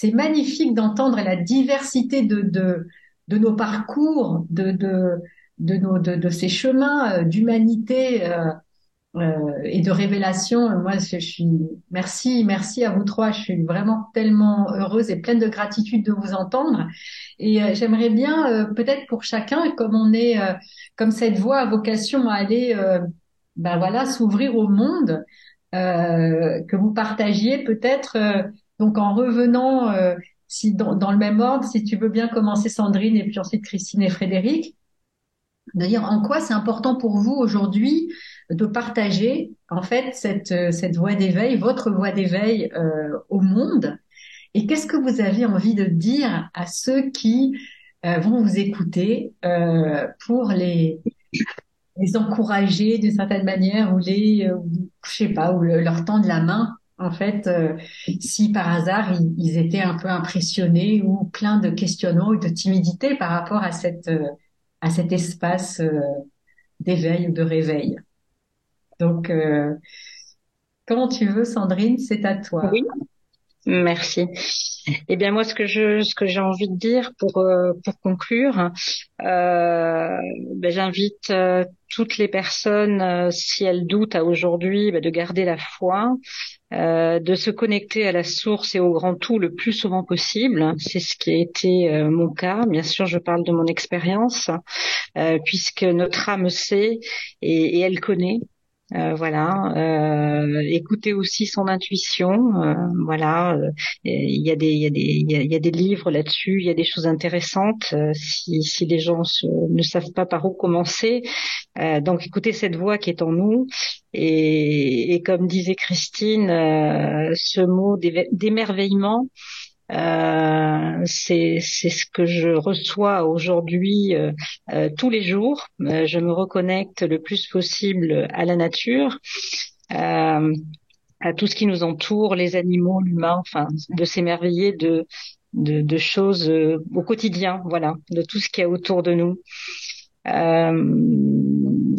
c'est magnifique d'entendre la diversité de de nos parcours, de de de ces chemins euh, d'humanité. euh, euh, et de révélation. Moi, je, suis merci, merci à vous trois. Je suis vraiment tellement heureuse et pleine de gratitude de vous entendre. Et j'aimerais bien, peut-être pour chacun, comme on est, comme cette voix a vocation à aller, ben voilà, s'ouvrir au monde, que vous partagiez peut-être. Donc en revenant, euh, dans, le même ordre, si tu veux bien commencer Sandrine et puis ensuite Christine et Frédéric de dire en quoi c'est important pour vous aujourd'hui de partager en fait cette, euh, cette voie d'éveil, votre voie d'éveil euh, au monde? Et qu'est-ce que vous avez envie de dire à ceux qui vont vous écouter pour les, les encourager d'une certaine manière ou les, euh, je sais pas, ou le- leur tendre la main? En fait, euh, si par hasard ils, étaient un peu impressionnés ou plein de questionnements ou de timidité par rapport à cette euh, à cet espace euh, d'éveil ou de réveil. Donc, euh, quand tu veux, Sandrine, c'est à toi. Merci. Eh bien, moi, ce que je, ce que j'ai envie de dire pour euh, pour conclure, euh, ben, j'invite euh, toutes les personnes, euh, si elles doutent à aujourd'hui, ben, de garder la foi, de se connecter à la source et au grand tout le plus souvent possible. C'est ce qui a été mon cas. Bien sûr, je parle de mon expérience, puisque notre âme sait et elle connaît. Euh, voilà, euh, écouter aussi son intuition. euh, voilà, euh, il y a des, il y a des, il y des livres là-dessus. Il y a des choses intéressantes. euh, si, si les gens se- ne savent pas par où commencer, euh, donc écoutez cette voix qui est en nous. Et, et comme disait Christine, ce mot d'émerveillement. Euh, c'est ce que je reçois aujourd'hui euh, euh, tous les jours. Euh, je me reconnecte le plus possible à la nature, euh, à tout ce qui nous entoure, les animaux, l'humain, enfin, de s'émerveiller de, de de choses au quotidien, voilà, de tout ce qu'il y a autour de nous.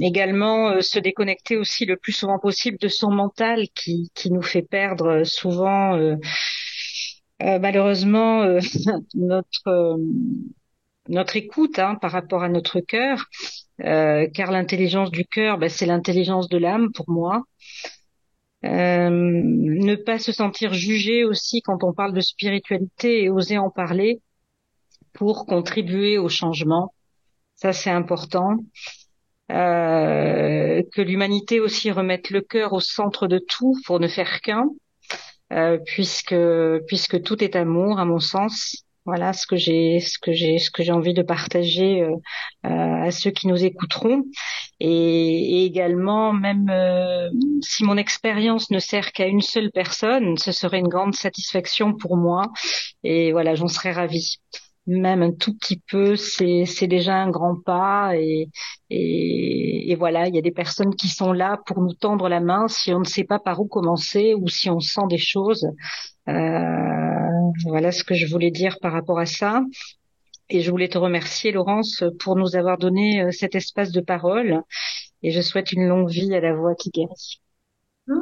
Également se déconnecter aussi le plus souvent possible de son mental qui qui nous fait perdre souvent euh, malheureusement euh, notre euh, notre écoute hein, par rapport à notre cœur, car l'intelligence du cœur, ben, c'est l'intelligence de l'âme pour moi. Ne pas se sentir jugé aussi quand on parle de spiritualité et oser en parler pour contribuer au changement, ça c'est important. que l'humanité aussi remette le cœur au centre de tout pour ne faire qu'un, puisque puisque tout est amour à mon sens. Voilà ce que j'ai ce que j'ai ce que j'ai envie de partager euh, euh, à ceux qui nous écouteront et, et également même euh, si mon expérience ne sert qu'à une seule personne, ce serait une grande satisfaction pour moi et voilà j'en serais ravie même un tout petit peu, c'est c'est déjà un grand pas et, et, et voilà, il y a des personnes qui sont là pour nous tendre la main si on ne sait pas par où commencer ou si on sent des choses. Euh, voilà ce que je voulais dire par rapport à ça. Et je voulais te remercier, Laurence, pour nous avoir donné euh, cet espace de parole. Et je souhaite une longue vie à la voix qui guérit. Oh,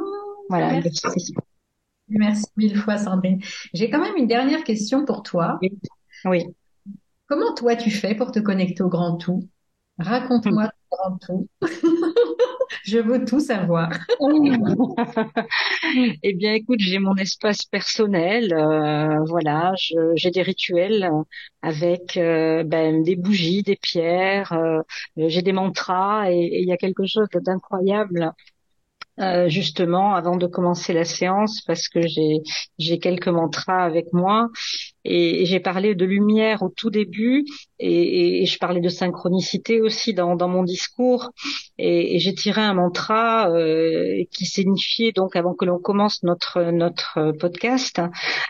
voilà. Merci. merci mille fois, Sandrine. J'ai quand même une dernière question pour toi. Oui. Oui. Comment toi tu fais pour te connecter au grand tout? Raconte-moi le grand tout. Je veux tout savoir. eh bien, écoute, j'ai mon espace personnel. Euh, voilà, j'ai des rituels avec euh, ben, des bougies, des pierres. Euh, j'ai des mantras et il y a quelque chose d'incroyable euh, justement avant de commencer la séance parce que j'ai j'ai quelques mantras avec moi et, j'ai parlé de lumière au tout début et, je parlais de synchronicité aussi dans, dans mon discours et, j'ai tiré un mantra euh, qui signifiait donc avant que l'on commence notre notre podcast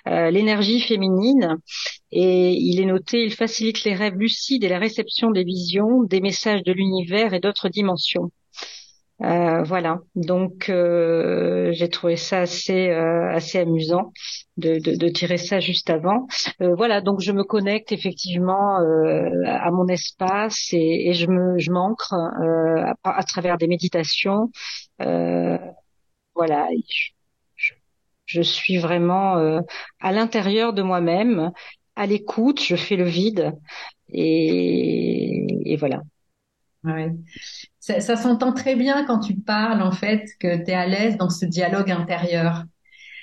euh, l'énergie féminine et il est noté il facilite les rêves lucides et la réception des visions des messages de l'univers et d'autres dimensions euh, voilà, donc euh, j'ai trouvé ça assez euh, assez amusant de, de, de, tirer ça juste avant. Euh, voilà, donc je me connecte effectivement euh, à mon espace et, et, je me je m'ancre à, à, travers des méditations. voilà, je, suis vraiment à l'intérieur de moi-même, à l'écoute. Je fais le vide et, et voilà. Ça s'entend très bien quand tu parles, en fait, que tu es à l'aise dans ce dialogue intérieur.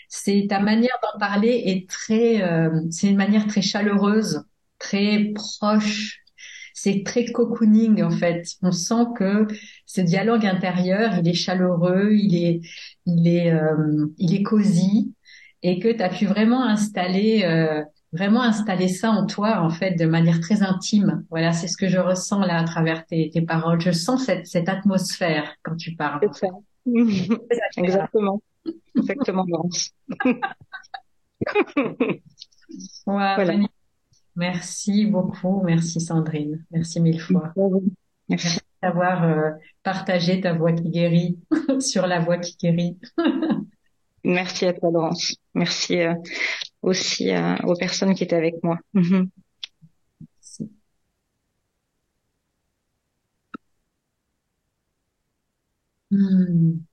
C'est ta manière d'en parler est très, euh, c'est une manière très chaleureuse, très proche. C'est très cocooning, en fait. On sent que ce dialogue intérieur, il est chaleureux, il est, il est, euh, il est cosy et que tu as pu vraiment installer euh, vraiment installer ça en toi, en fait, de manière très intime. Voilà, c'est ce que je ressens là à travers tes, tes paroles. Je sens cette, cette atmosphère quand tu parles. C'est ça. Exactement. Exactement, Laurence. voilà. Merci beaucoup. Merci Sandrine. Merci mille fois. Merci d'avoir euh, partagé ta voix qui guérit sur la voix qui guérit. Merci à toi, Laurence. Merci euh, aussi euh, aux personnes qui étaient avec moi. Mhm. Hmm.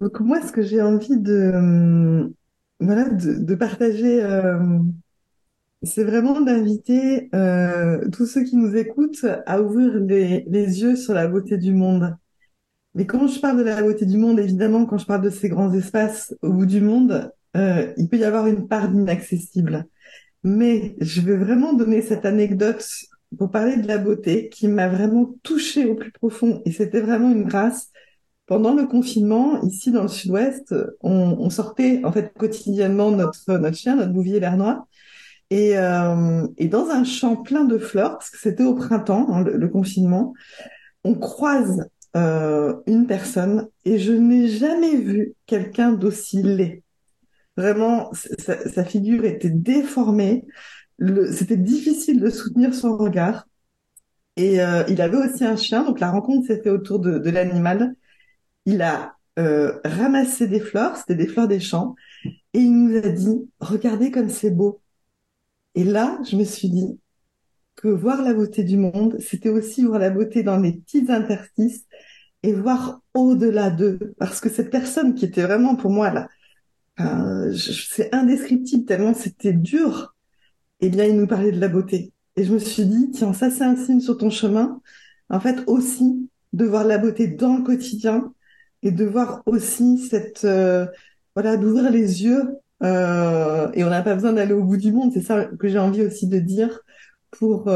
Donc moi, ce que j'ai envie de, euh, voilà, de, partager, euh, c'est vraiment d'inviter tous ceux qui nous écoutent à ouvrir les, les yeux sur la beauté du monde. Mais quand je parle de la beauté du monde, évidemment, quand je parle de ces grands espaces au bout du monde, euh, il peut y avoir une part d'inaccessible. Mais je veux vraiment donner cette anecdote pour parler de la beauté qui m'a vraiment touchée au plus profond. Et c'était vraiment une grâce. Pendant le confinement, ici dans le sud-ouest, on, on, sortait en fait quotidiennement notre, notre chien, notre bouvier bernois. Et, euh, et dans un champ plein de fleurs, parce que c'était au printemps, hein, le, confinement, on croise euh, une personne et je n'ai jamais vu quelqu'un d'aussi laid. Vraiment, sa, figure était déformée. C'était difficile de soutenir son regard. Et euh, il avait aussi un chien, donc la rencontre s'est faite autour de, de l'animal. Il a euh, ramassé des fleurs, c'était des fleurs des champs, et il nous a dit, regardez comme c'est beau. Et là, je me suis dit que voir la beauté du monde, c'était aussi voir la beauté dans les petits interstices et voir au-delà d'eux. Parce que cette personne qui était vraiment pour moi là, euh, c'est indescriptible tellement c'était dur. Eh bien, il nous parlait de la beauté. Et je me suis dit, tiens, ça c'est un signe sur ton chemin. En fait, aussi de voir la beauté dans le quotidien et de voir aussi cette, euh, voilà, d'ouvrir les yeux. Euh, et on n'a pas besoin d'aller au bout du monde. C'est ça que j'ai envie aussi de dire pour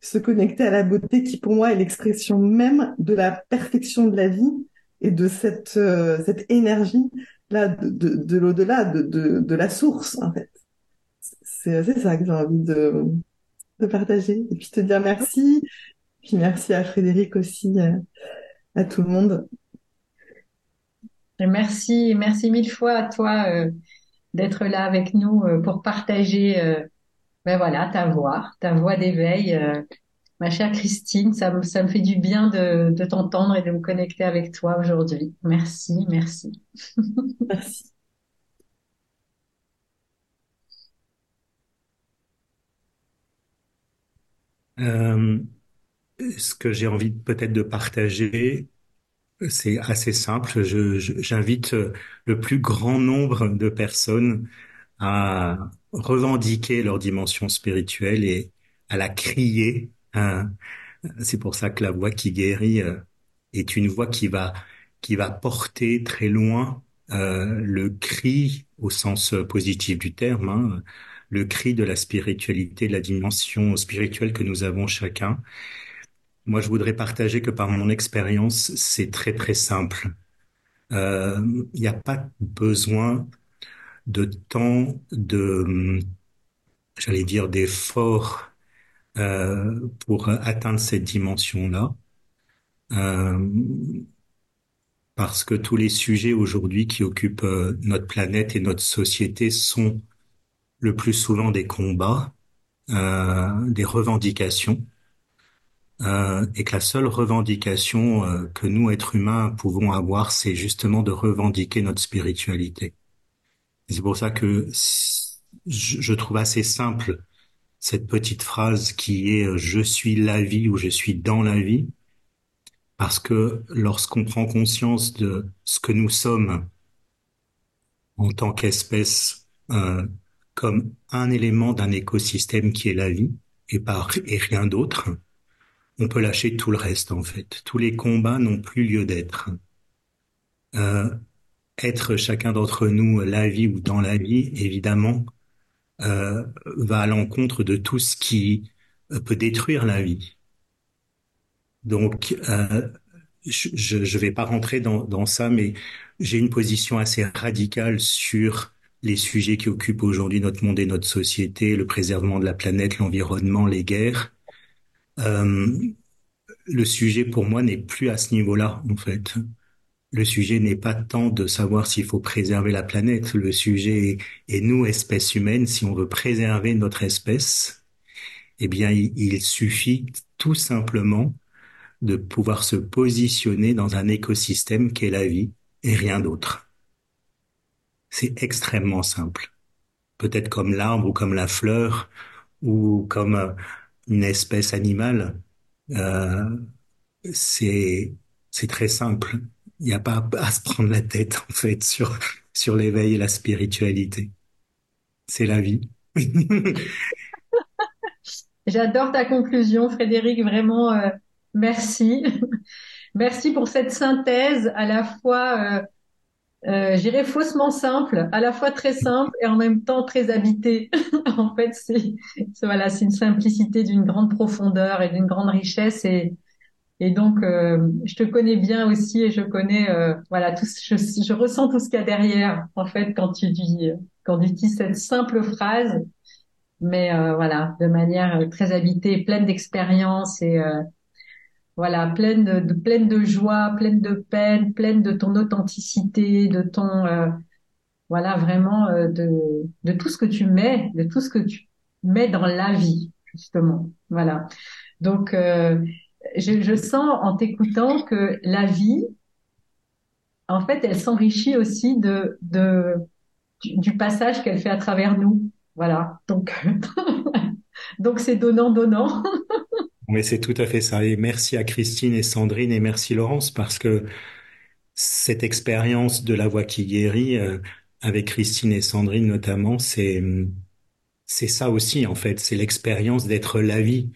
se connecter à la beauté qui pour moi est l'expression même de la perfection de la vie et de cette, euh, cette énergie là de, de, de l'au-delà, de, de, de la source en fait. C'est ça que j'ai envie de, de partager. Et puis te dire merci. Puis merci à Frédéric aussi, à, euh, à tout le monde. Merci, merci mille fois à toi euh, d'être là avec nous euh, pour partager, euh, ben voilà, ta voix, ta voix d'éveil. Euh, ma chère Christine, ça, me- fait du bien de, t'entendre et de me connecter avec toi aujourd'hui. Merci, merci. Merci. Euh, ce que j'ai envie peut-être de partager, c'est assez simple. J'invite le plus grand nombre de personnes à revendiquer leur dimension spirituelle et à la crier. hein. C'est pour ça que la voix qui guérit euh, est une voix qui va qui va porter très loin euh, le cri au sens positif du terme, hein, le cri de la spiritualité, de la dimension spirituelle que nous avons chacun. Moi, je voudrais partager que par mon expérience, c'est très très simple. Euh, Il n'y a pas besoin de temps, de, j'allais dire, d'effort euh, pour atteindre cette dimension-là. Euh, parce que tous les sujets aujourd'hui qui occupent euh, notre planète et notre société sont le plus souvent des combats, euh, des revendications, euh, et que la seule revendication euh, que nous, êtres humains, pouvons avoir, c'est justement de revendiquer notre spiritualité. C'est pour ça que je je trouve assez simple cette petite phrase qui est euh, je suis la vie ou je suis dans la vie, parce que lorsqu'on prend conscience de ce que nous sommes en tant qu'espèce euh, comme un élément d'un écosystème qui est la vie et par et rien d'autre, on peut lâcher tout le reste en fait. Tous les combats n'ont plus lieu d'être. Euh, être chacun d'entre nous la vie ou dans la vie, évidemment, euh, va à l'encontre de tout ce qui euh, peut détruire la vie. Donc, euh, je ne vais pas rentrer dans, ça, mais j'ai une position assez radicale sur les sujets qui occupent aujourd'hui notre monde et notre société, le préservement de la planète, l'environnement, les guerres. Le sujet pour moi n'est plus à ce niveau-là, en fait. Le sujet n'est pas tant de savoir s'il faut préserver la planète. Le sujet est, nous, espèces humaines, si on veut préserver notre espèce, eh bien, il, suffit tout simplement de pouvoir se positionner dans un écosystème qu'est la vie et rien d'autre. C'est extrêmement simple. Peut-être comme l'arbre ou comme la fleur ou comme euh, une espèce animale. Euh, c'est très simple. Il n'y a pas à se prendre la tête en fait sur sur l'éveil et la spiritualité. C'est la vie. J'adore ta conclusion, Frédéric. Vraiment, euh, merci. merci pour cette synthèse à la fois, euh, euh, j'irais faussement simple, à la fois très simple et en même temps très habitée. en fait, c'est voilà, c'est une simplicité d'une grande profondeur et d'une grande richesse et et donc euh, je te connais bien aussi et je connais euh, voilà tout, je, ressens tout ce qu'il y a derrière en fait quand tu dis quand tu dis cette simple phrase mais euh, voilà, de manière très habitée, pleine d'expérience et voilà, pleine de, de- pleine de joie, pleine de peine, pleine de ton authenticité, de ton voilà vraiment de de tout ce que tu mets, de tout ce que tu mets dans la vie justement. Voilà. Donc je, sens en t'écoutant que la vie, en fait, elle s'enrichit aussi de du passage qu'elle fait à travers nous. Voilà. Donc donc c'est donnant donnant. Mais c'est tout à fait ça. Et merci à Christine et Sandrine et merci Laurence parce que cette expérience de la voix qui guérit, euh, avec Christine et Sandrine notamment, c'est c'est ça aussi en fait. C'est l'expérience d'être la vie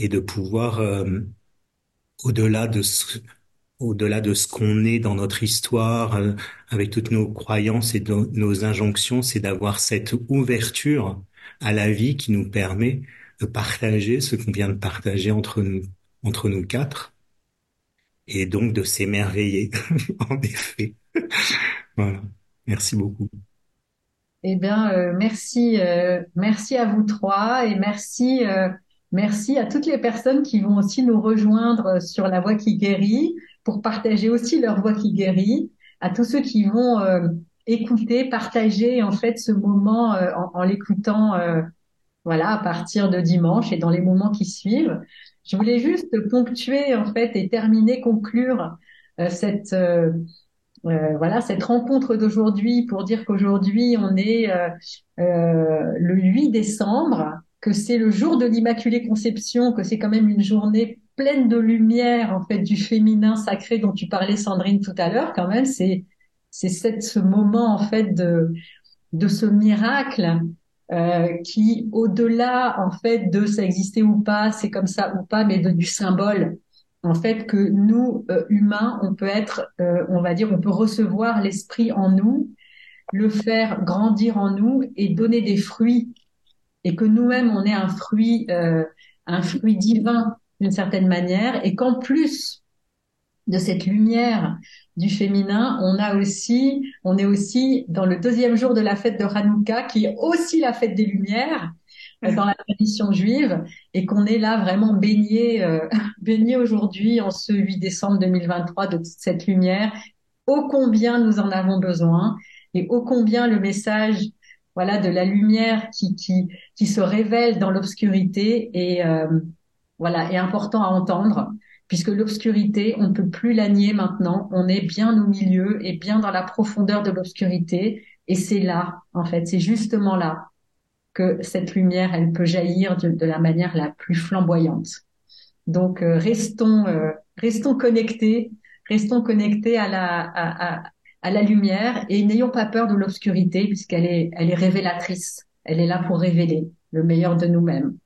et de pouvoir euh, au-delà de ce au-delà de ce qu'on est dans notre histoire, euh, avec toutes nos croyances et nos, injonctions, c'est d'avoir cette ouverture à la vie qui nous permet de partager ce qu'on vient de partager entre nous, entre nous quatre, et donc de s'émerveiller, en effet. voilà. Merci beaucoup. Eh bien, euh, merci, merci à vous trois et merci, merci à toutes les personnes qui vont aussi nous rejoindre sur la voie qui guérit pour partager aussi leur voix qui guérit, à tous ceux qui vont écouter, partager en fait ce moment en, en l'écoutant, voilà, à partir de dimanche et dans les moments qui suivent. Je voulais juste ponctuer en fait et terminer, conclure cette euh, voilà cette rencontre d'aujourd'hui pour dire qu'aujourd'hui on est euh, euh, le 8 décembre, que c'est le jour de l'Immaculée Conception, que c'est quand même une journée pleine de lumière en fait du féminin sacré dont tu parlais Sandrine tout à l'heure. Quand même, c'est c'est ce moment en fait de de ce miracle euh, qui, au-delà en fait de ça exister ou pas, c'est comme ça ou pas, mais de, du symbole en fait que nous euh, humains, on peut être, euh, on va dire, on peut recevoir l'esprit en nous, le faire grandir en nous et donner des fruits, et que nous-mêmes on est un fruit, euh, un fruit divin d'une certaine manière, et qu'en plus de cette lumière du féminin, on a aussi, on est aussi dans le deuxième jour de la fête de Hanouka, qui est aussi la fête des lumières, dans la tradition juive et qu'on est là vraiment baigné, euh, baigné aujourd'hui en ce 8 décembre 2023 de cette lumière. Ô combien nous en avons besoin et ô combien le message voilà de la lumière qui qui qui se révèle dans l'obscurité est euh, voilà est important à entendre puisque l'obscurité on ne peut plus la nier maintenant on est bien au milieu et bien dans la profondeur de l'obscurité et c'est là en fait c'est justement là que cette lumière, elle peut jaillir de, la manière la plus flamboyante. Donc euh, restons euh, restons connectés, restons connectés à la à, à, la lumière et n'ayons pas peur de l'obscurité puisqu'elle est elle est révélatrice. Elle est là pour révéler le meilleur de nous-mêmes.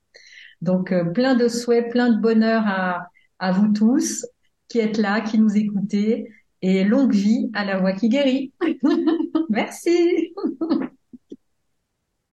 Donc euh, plein de souhaits, plein de bonheur à à vous tous qui êtes là, qui nous écoutez et longue vie à la voix qui guérit. Merci.